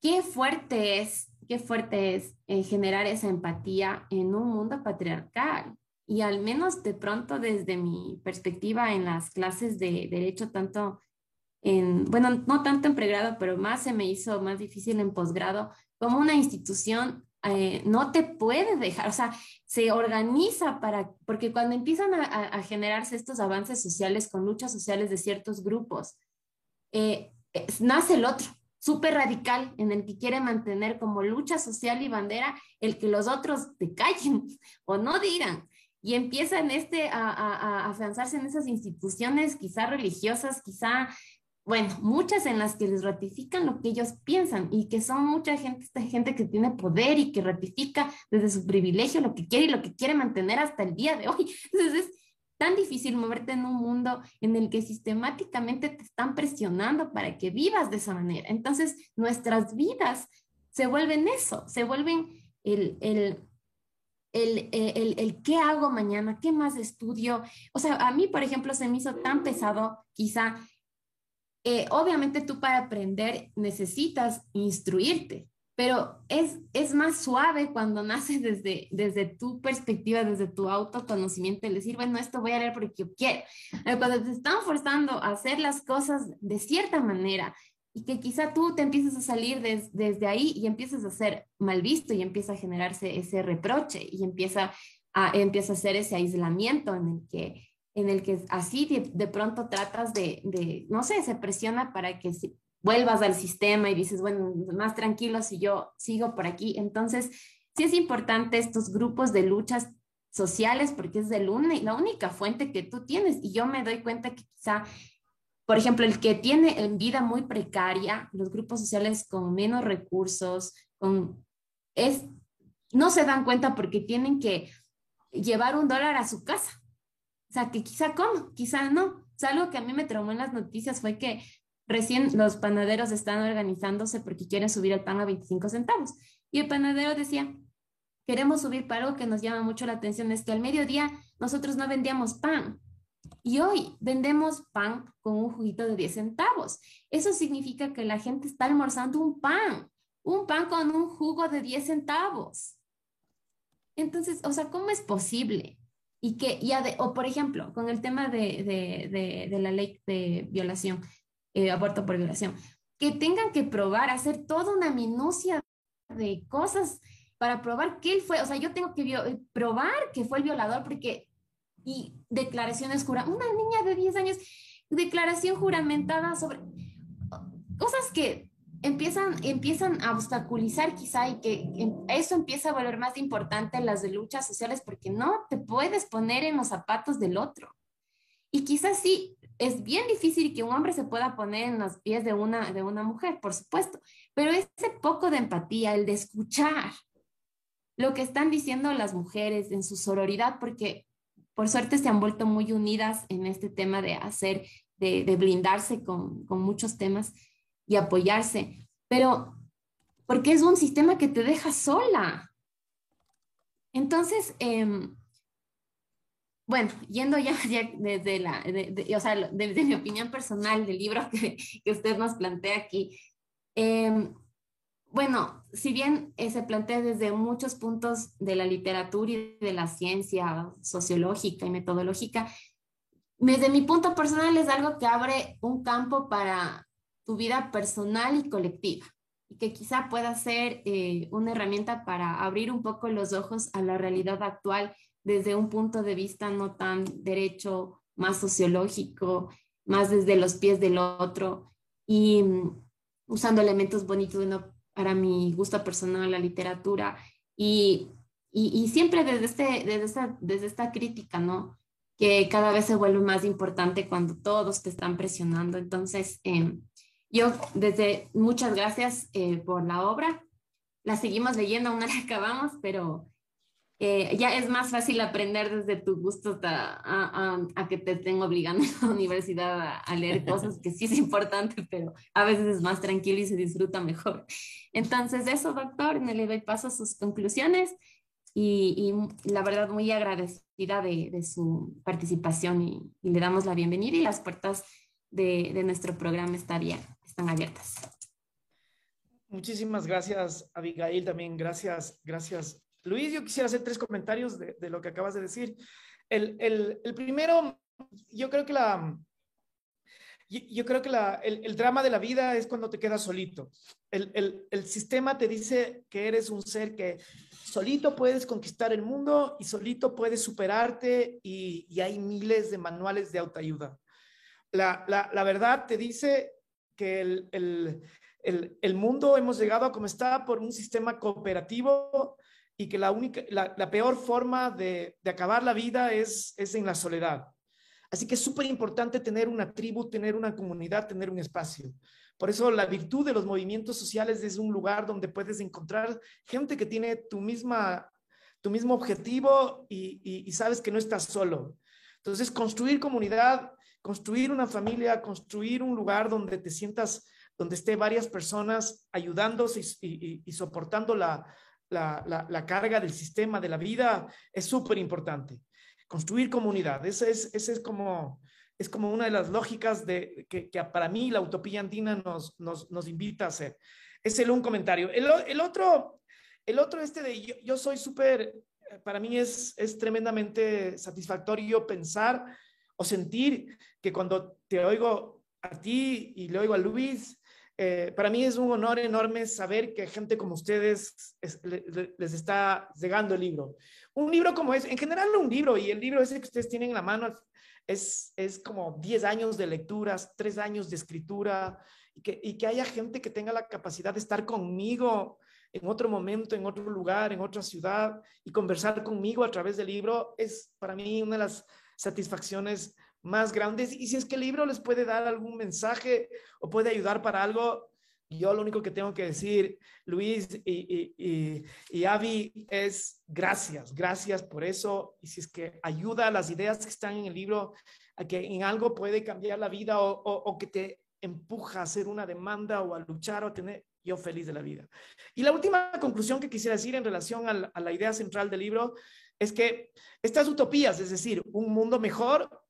qué fuerte es, qué fuerte es generar esa empatía en un mundo patriarcal y al menos de pronto desde mi perspectiva en las clases de derecho, tanto en, bueno, no tanto en pregrado, pero más se me hizo más difícil en posgrado, como una institución eh, no te puede dejar, o sea, se organiza para, porque cuando empiezan a, generarse estos avances sociales con luchas sociales de ciertos grupos, eh, nace el otro, súper radical, en el que quiere mantener como lucha social y bandera el que los otros te callen o no digan y empiezan este a, a, afianzarse en esas instituciones, quizá religiosas, quizá, bueno, muchas en las que les ratifican lo que ellos piensan y que son mucha gente, esta gente que tiene poder y que ratifica desde su privilegio lo que quiere y lo que quiere mantener hasta el día de hoy. Entonces es tan difícil moverte en un mundo en el que sistemáticamente te están presionando para que vivas de esa manera. Entonces nuestras vidas se vuelven eso, se vuelven el, el el, el, el, qué hago mañana, qué más estudio. O sea, a mí, por ejemplo, se me hizo tan pesado, quizá, eh, obviamente tú para aprender necesitas instruirte, pero es, es más suave cuando nace desde, desde tu perspectiva, desde tu autoconocimiento, el decir, bueno, esto voy a leer porque yo quiero. Cuando te están forzando a hacer las cosas de cierta manera, y que quizá tú te empieces a salir desde ahí y empiezas a ser mal visto y empieza a generarse ese reproche y empieza a, empieza a hacer ese aislamiento en el que, en el que así de, pronto tratas de, de, no sé, se presiona para que vuelvas al sistema y dices, bueno, más tranquilo si yo sigo por aquí. Entonces, sí es importante estos grupos de luchas sociales porque es el la única fuente que tú tienes y yo me doy cuenta que quizá por ejemplo, el que tiene en vida muy precaria, los grupos sociales con menos recursos, con, es, no se dan cuenta porque tienen que llevar un dólar a su casa. O sea, que quizá cómo, quizá no. O algo que a mí me traumó en las noticias fue que recién los panaderos están organizándose porque quieren subir el pan a 25 centavos. Y el panadero decía, queremos subir para algo que nos llama mucho la atención, es que al mediodía nosotros no vendíamos pan, y hoy vendemos pan con un juguito de 10 centavos. Eso significa que la gente está almorzando un pan, un pan con un jugo de 10 centavos. Entonces, o sea, ¿cómo es posible? Y que, ya de, o por ejemplo, con el tema de, de, de, la ley de violación, eh, aborto por violación, que tengan que probar, hacer toda una minucia de cosas para probar que él fue, o sea, yo tengo que probar que fue el violador porque y declaraciones juramentada, una niña de 10 años, declaración juramentada sobre cosas que empiezan, empiezan a obstaculizar quizá y que eso empieza a volver más importante en las luchas sociales porque no te puedes poner en los zapatos del otro. Y quizás sí, es bien difícil que un hombre se pueda poner en los pies de una, de una mujer, por supuesto, pero ese poco de empatía, el de escuchar lo que están diciendo las mujeres en su sororidad, porque por suerte se han vuelto muy unidas en este tema de hacer, de, blindarse con, muchos temas y apoyarse, pero porque es un sistema que te deja sola. Entonces, em, bueno, yendo ya, desde, la, o sea, desde mi opinión personal del libro que, usted nos plantea aquí, em, bueno, si bien eh, se plantea desde muchos puntos de la literatura y de la ciencia sociológica y metodológica, desde mi punto personal es algo que abre un campo para tu vida personal y colectiva y que quizá pueda ser eh, una herramienta para abrir un poco los ojos a la realidad actual desde un punto de vista no tan derecho más sociológico, más desde los pies del otro y mm, usando elementos bonitos para mi gusto personal, la literatura y, y, siempre desde, este, desde, esta, desde esta crítica, ¿no? Que cada vez se vuelve más importante cuando todos te están presionando. Entonces, em, yo desde muchas gracias eh, por la obra. La seguimos leyendo, aún no la acabamos, pero eh, ya es más fácil aprender desde tu gusto a, a, que te estén obligando en la universidad a, leer cosas que sí es importante, pero a veces es más tranquilo y se disfruta mejor. Entonces, eso, doctor, le doy paso a sus conclusiones y, y la verdad muy agradecida de, de su participación y, y, le damos la bienvenida y las puertas de, de nuestro programa estarían, están abiertas. Muchísimas gracias, Abigail, también gracias, gracias Luis, yo quisiera hacer tres comentarios de, lo que acabas de decir. El, primero, yo creo que la, yo creo que el, drama de la vida es cuando te quedas solito. El, sistema te dice que eres un ser que solito puedes conquistar el mundo y solito puedes superarte y, hay miles de manuales de autoayuda. La, la verdad te dice que el, mundo hemos llegado a como está por un sistema cooperativo y que la, única, la, peor forma de, acabar la vida es, es en la soledad. Así que es súper importante tener una tribu, tener una comunidad, tener un espacio. Por eso la virtud de los movimientos sociales es un lugar donde puedes encontrar gente que tiene tu, misma, tu mismo objetivo y, y sabes que no estás solo. Entonces, construir comunidad, construir una familia, construir un lugar donde te sientas, donde esté varias personas ayudándose y, y soportando la, la, carga del sistema de la vida es súper importante. Construir comunidad, esa es, ese es, como, es como una de las lógicas de, que, para mí la utopía andina nos, nos, invita a hacer. Es el un comentario. El, el otro, el otro este de yo, yo soy súper, para mí es, es tremendamente satisfactorio pensar o sentir que cuando te oigo a ti y le oigo a Luis, eh, para mí es un honor enorme saber que gente como ustedes les está llegando el libro. Un libro como es, en general un libro, y el libro ese que ustedes tienen en la mano es, es como 10 años de lecturas, 3 años de escritura, y que, y que haya gente que tenga la capacidad de estar conmigo en otro momento, en otro lugar, en otra ciudad, y conversar conmigo a través del libro, es para mí una de las satisfacciones más grandes. Y si es que el libro les puede dar algún mensaje o puede ayudar para algo, yo lo único que tengo que decir, Luis y, y, y, Avi, es gracias, gracias por eso. Y si es que ayuda a las ideas que están en el libro, a que en algo puede cambiar la vida o, o, que te empuja a hacer una demanda o a luchar o a tener, yo feliz de la vida. Y la última conclusión que quisiera decir en relación a la, a la idea central del libro es que estas utopías, es decir, un mundo mejor,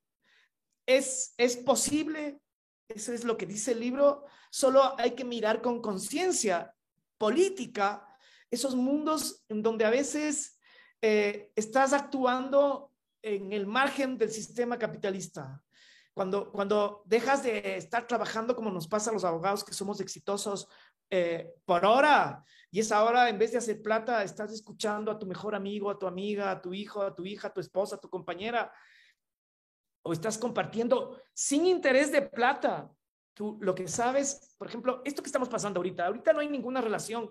es, es posible, eso es lo que dice el libro, solo hay que mirar con conciencia política esos mundos en donde a veces eh, estás actuando en el margen del sistema capitalista. Cuando, cuando dejas de estar trabajando como nos pasa a los abogados que somos exitosos eh, por hora, y esa hora en vez de hacer plata, estás escuchando a tu mejor amigo, a tu amiga, a tu hijo, a tu hija, a tu esposa, a tu compañera, o estás compartiendo sin interés de plata. Tú lo que sabes, por ejemplo, esto que estamos pasando ahorita, ahorita no hay ninguna relación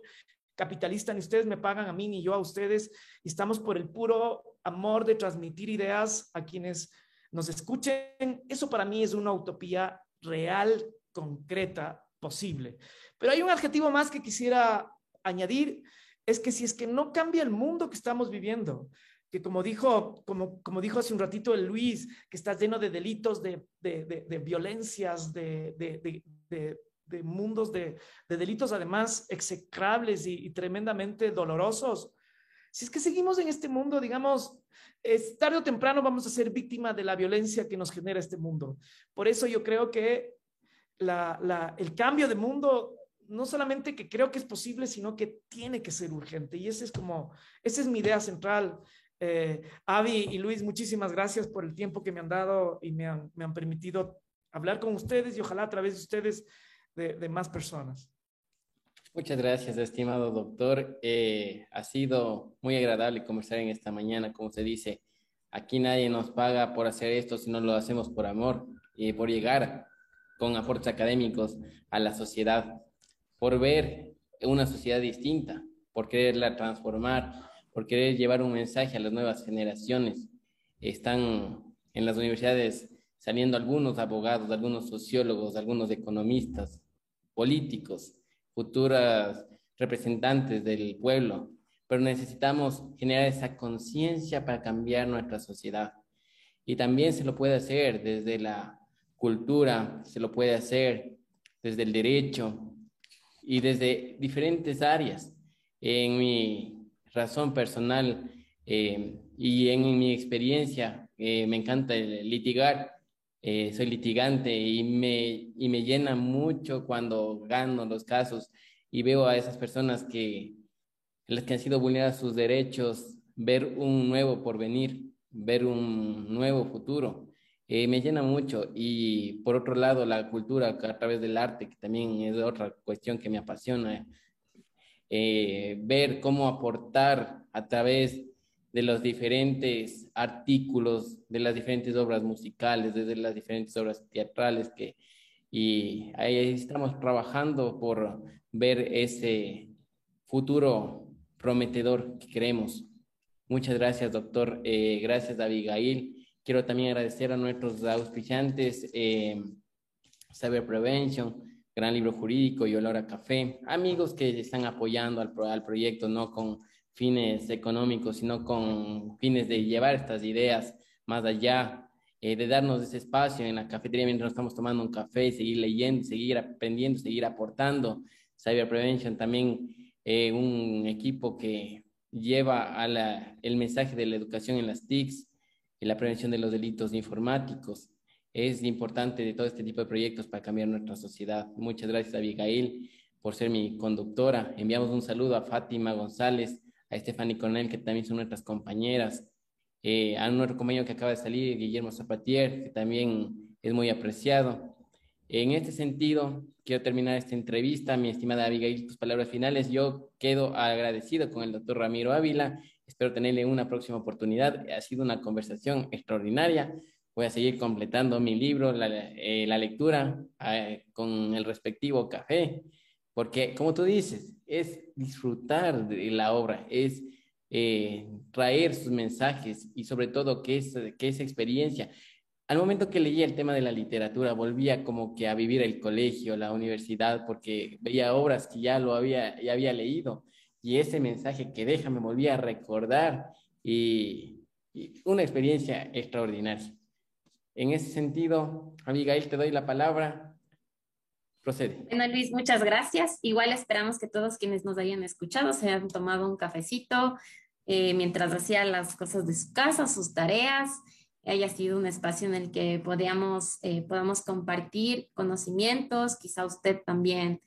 capitalista, ni ustedes me pagan a mí, ni yo a ustedes, y estamos por el puro amor de transmitir ideas a quienes nos escuchen. Eso para mí es una utopía real, concreta, posible. Pero hay un adjetivo más que quisiera añadir, es que si es que no cambia el mundo que estamos viviendo, que como dijo, como, como dijo hace un ratito el Luis, que está lleno de delitos, de, de, de, violencias, de, mundos de, delitos además execrables y, tremendamente dolorosos. Si es que seguimos en este mundo, digamos, es, tarde o temprano vamos a ser víctima de la violencia que nos genera este mundo. Por eso yo creo que la, la, el cambio de mundo no solamente que creo que es posible, sino que tiene que ser urgente. Y ese es como, esa es mi idea central. Eh, Avi y Luis, muchísimas gracias por el tiempo que me han dado y me han, me han permitido hablar con ustedes y ojalá a través de ustedes de, más personas. Muchas gracias, estimado doctor. Eh, ha sido muy agradable conversar en esta mañana, como se dice, Aquí nadie nos paga por hacer esto, sino lo hacemos por amor y por llegar con aportes académicos a la sociedad, por ver una sociedad distinta, por quererla transformar, por querer llevar un mensaje a las nuevas generaciones. Están en las universidades saliendo algunos abogados, algunos sociólogos, algunos economistas, políticos, futuras representantes del pueblo, pero necesitamos generar esa conciencia para cambiar nuestra sociedad. Y también se lo puede hacer desde la cultura, se lo puede hacer desde el derecho y desde diferentes áreas. En mi razón personal eh, y en mi experiencia, eh, me encanta litigar, eh, soy litigante y me, y me llena mucho cuando gano los casos y veo a esas personas que las que han sido vulneradas sus derechos, ver un nuevo porvenir, ver un nuevo futuro. Me llena mucho y por otro lado la cultura a través del arte, que también es otra cuestión que me apasiona, eh, ver cómo aportar a través de los diferentes artículos, de las diferentes obras musicales, desde las diferentes obras teatrales que y ahí estamos trabajando por ver ese futuro prometedor que queremos. Muchas gracias, doctor. Eh, gracias, Abigail. Quiero también agradecer a nuestros auspiciantes, eh, Cyber Prevention, Gran Libro Jurídico y Olora Café, amigos que están apoyando al, al proyecto, no con fines económicos, sino con fines de llevar estas ideas más allá, eh, de darnos ese espacio en la cafetería mientras nos estamos tomando un café, seguir leyendo, seguir aprendiendo, seguir aportando. Cyber Prevention también eh, un equipo que lleva a el mensaje de la educación en las TICs y la prevención de los delitos informáticos. Es importante de todo este tipo de proyectos para cambiar nuestra sociedad. Muchas gracias, Abigail, por ser mi conductora. Enviamos un saludo a Fátima González, a Stephanie Cornell, que también son nuestras compañeras, eh, a nuestro compañero que acaba de salir, Guillermo Zapatier, que también es muy apreciado. En este sentido, quiero terminar esta entrevista. Mi estimada Abigail, tus palabras finales. Yo quedo agradecido con el doctor Ramiro Ávila. Espero tenerle una próxima oportunidad. Ha sido una conversación extraordinaria. Voy a seguir completando mi libro, la, eh, la lectura, eh, con el respectivo café, porque como tú dices, es disfrutar de la obra, es eh, traer sus mensajes y sobre todo que, es, que esa experiencia. Al momento que leía el tema de la literatura, volvía como que a vivir el colegio, la universidad, porque veía obras que ya lo había, ya había leído. Y ese mensaje que deja me volvía a recordar y una experiencia extraordinaria. En ese sentido, Abigail, te doy la palabra. Procede. Bueno, Luis, muchas gracias. Igual esperamos que todos quienes nos hayan escuchado se hayan tomado un cafecito eh, mientras hacía las cosas de su casa, sus tareas haya sido un espacio en el que podamos, eh, podamos compartir conocimientos, quizá usted también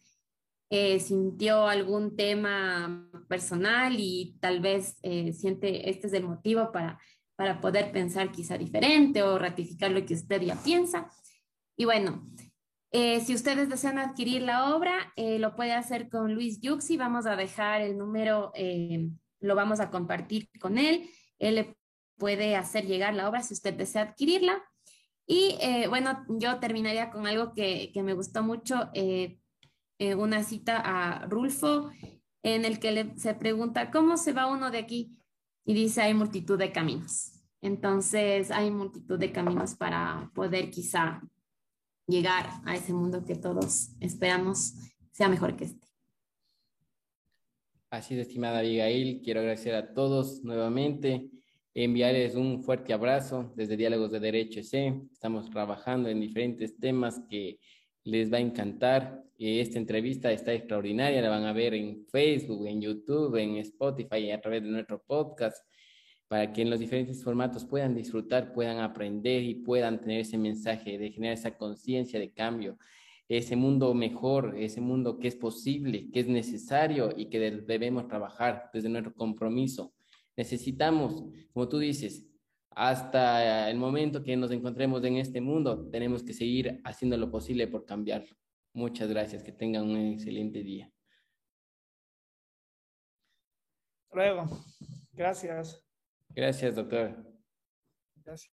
eh, sintió algún tema personal y tal vez eh, siente este es el motivo para, para poder pensar quizá diferente o ratificar lo que usted ya piensa. Y bueno, si ustedes desean adquirir la obra, lo puede hacer con Luis Yuxi. Vamos a dejar el número, lo vamos a compartir con él. Él puede hacer llegar la obra si usted desea adquirirla. Y eh, bueno, yo terminaría con algo que, que me gustó mucho, eh, eh, una cita a Rulfo, en el que le, se pregunta, ¿cómo se va uno de aquí? Y dice, hay multitud de caminos. Entonces, hay multitud de caminos para poder quizá llegar a ese mundo que todos esperamos sea mejor que este. Así es, estimada Abigail, quiero agradecer a todos nuevamente enviarles un fuerte abrazo desde Diálogos de Derecho C. Estamos trabajando en diferentes temas que les va a encantar. Esta entrevista está extraordinaria, la van a ver en Facebook, en YouTube, en Spotify a través de nuestro podcast, para que en los diferentes formatos puedan disfrutar, puedan aprender y puedan tener ese mensaje de generar esa conciencia de cambio, ese mundo mejor, ese mundo que es posible, que es necesario y que debemos trabajar desde nuestro compromiso Necesitamos, como tú dices, hasta el momento que nos encontremos en este mundo, tenemos que seguir haciendo lo posible por cambiarlo. Muchas gracias, que tengan un excelente día. Luego, gracias. Gracias, doctor. Gracias.